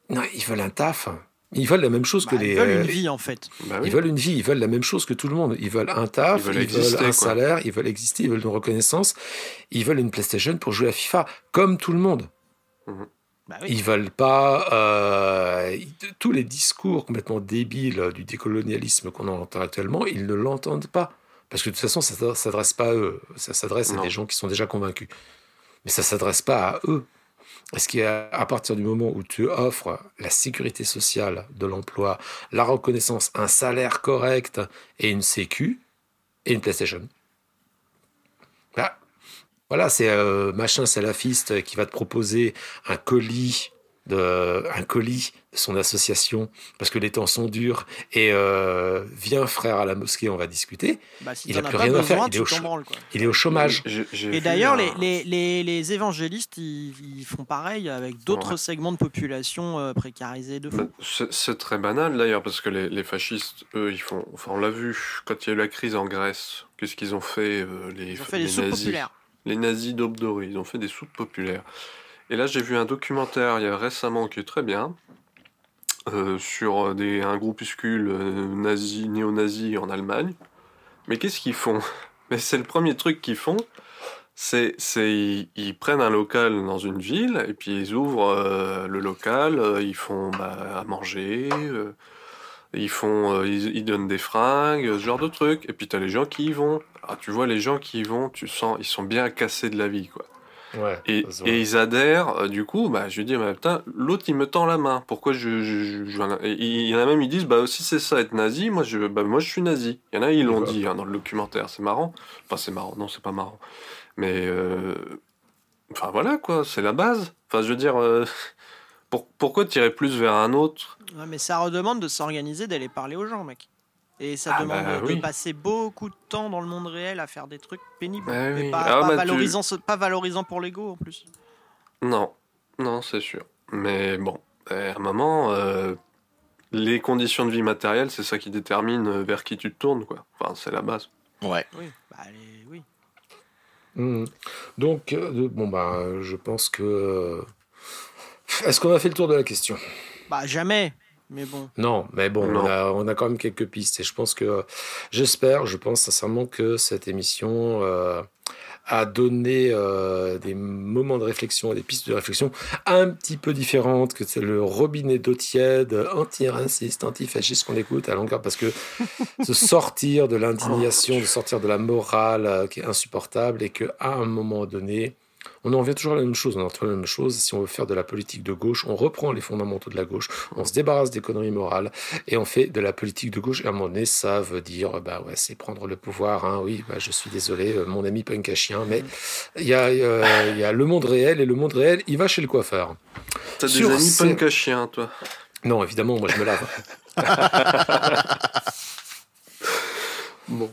Non, ils veulent un taf. Ils veulent la même chose que bah, les. Ils veulent une euh, vie en fait. Bah ils veulent une vie, ils veulent la même chose que tout le monde. Ils veulent un taf, ils veulent, un salaire, ils veulent exister, ils veulent une reconnaissance, ils veulent une PlayStation pour jouer à FIFA, comme tout le monde. Mhm. Bah ils veulent pas euh, tous les discours complètement débiles du décolonialisme qu'on entend actuellement, ils ne l'entendent pas parce que de toute façon ça s'adresse pas à eux, ça s'adresse à des gens qui sont déjà convaincus, mais ça s'adresse pas à eux. Est-ce qu'à partir du moment où tu offres la sécurité sociale de l'emploi, la reconnaissance, un salaire correct et une sécu et une PlayStation, voilà, c'est euh, machin salafiste qui va te proposer un colis de, un colis de son association parce que les temps sont durs et euh, viens frère à la mosquée, on va discuter. Bah, il n'a plus rien à faire. Il est, au, il est, au, chômage. et d'ailleurs, les, les, les, évangélistes, ils, font pareil avec d'autres segments de population euh, précarisés de fou. Bah, c'est très banal d'ailleurs parce que les, fascistes, eux, ils font. Enfin, on l'a vu quand il y a eu la crise en Grèce. Qu'est-ce qu'ils ont fait euh, les, ils ont fait les nazis, populaires. Les nazis d'aube dorée, ils ont fait des soutes populaires. Et là, j'ai vu un documentaire il y a récemment qui est très bien euh, sur des, un groupuscule euh, nazi, néo-nazi en Allemagne. Mais qu'est-ce qu'ils font? Mais c'est le premier truc qu'ils font. C'est, c'est ils, prennent un local dans une ville et puis ils ouvrent euh, le local, ils font bah, à manger, ils font, ils, donnent des fringues, ce genre de trucs. Et puis tu as les gens qui y vont. Alors, tu vois les gens qui y vont, tu sens, ils sont bien cassés de la vie, quoi et, ils adhèrent, euh, du coup, bah, je lui dis, putain, l'autre il me tend la main, pourquoi je. je, il y en a même, ils disent, bah aussi c'est ça être nazi, moi je, bah, moi je suis nazi. Il y en a, ils l'ont dit hein, dans le documentaire, c'est marrant. Enfin, c'est marrant, non, c'est pas marrant. Mais. Euh, enfin voilà quoi, c'est la base. Enfin, je veux dire. Euh, pour, pourquoi tirer plus vers un autre? Ouais, Mais ça redemande de s'organiser, d'aller parler aux gens, mec. Et ça ah, demande bah de passer beaucoup de temps dans le monde réel à faire des trucs pénibles. Bah mais pas, ah, bah, valorisant, pas valorisant pour l'ego en plus. Non, non, c'est sûr. Mais bon, à un moment, euh, les conditions de vie matérielle, c'est ça qui détermine euh, vers qui tu te tournes, quoi. Enfin, c'est la base. Ouais. Oui, bah, oui. Mmh. Donc, euh, bon, bah, je pense que. Est-ce qu'on a fait le tour de la question? Bah, jamais. Mais bon. Non, mais bon, On, a, on, a, quand même quelques pistes. Et je pense que, j'espère, je pense sincèrement que cette émission euh, a donné euh, des moments de réflexion et des pistes de réflexion un petit peu différentes, que c'est le robinet d'eau tiède, anti-raciste, anti-fasciste qu'on écoute à longueur, parce que se sortir de l'indignation, de sortir de la morale euh, qui est insupportable, et qu'à un moment donné, on en revient toujours à la même chose. On en la même chose. Si on veut faire de la politique de gauche, on reprend les fondamentaux de la gauche, on se débarrasse des conneries morales et on fait de la politique de gauche. Et à un moment donné, ça veut dire, bah ouais, c'est prendre le pouvoir. Hein. Oui, bah, je suis désolé, euh, mon ami punk à chien, mais il y, a, il y a le monde réel et le monde réel, il va chez le coiffeur. T'as des amis punk à chien, toi? Non, évidemment, moi je me lave. bon.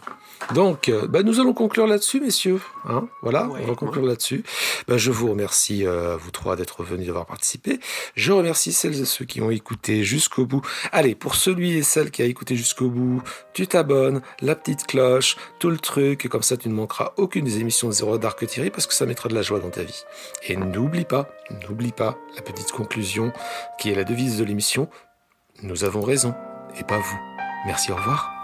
Donc, euh, bah, nous allons conclure là-dessus, messieurs. Hein voilà, on va conclure là-dessus. Bah, je vous remercie, euh, vous trois, d'être venus, d'avoir participé. Je remercie celles et ceux qui ont écouté jusqu'au bout. Allez, pour celui et celle qui a écouté jusqu'au bout, tu t'abonnes, la petite cloche, tout le truc, et comme ça, tu ne manqueras aucune des émissions de Zéro Dark Thierry parce que ça mettra de la joie dans ta vie. Et n'oublie pas, n'oublie pas la petite conclusion qui est la devise de l'émission. Nous avons raison, et pas vous. Merci, au revoir.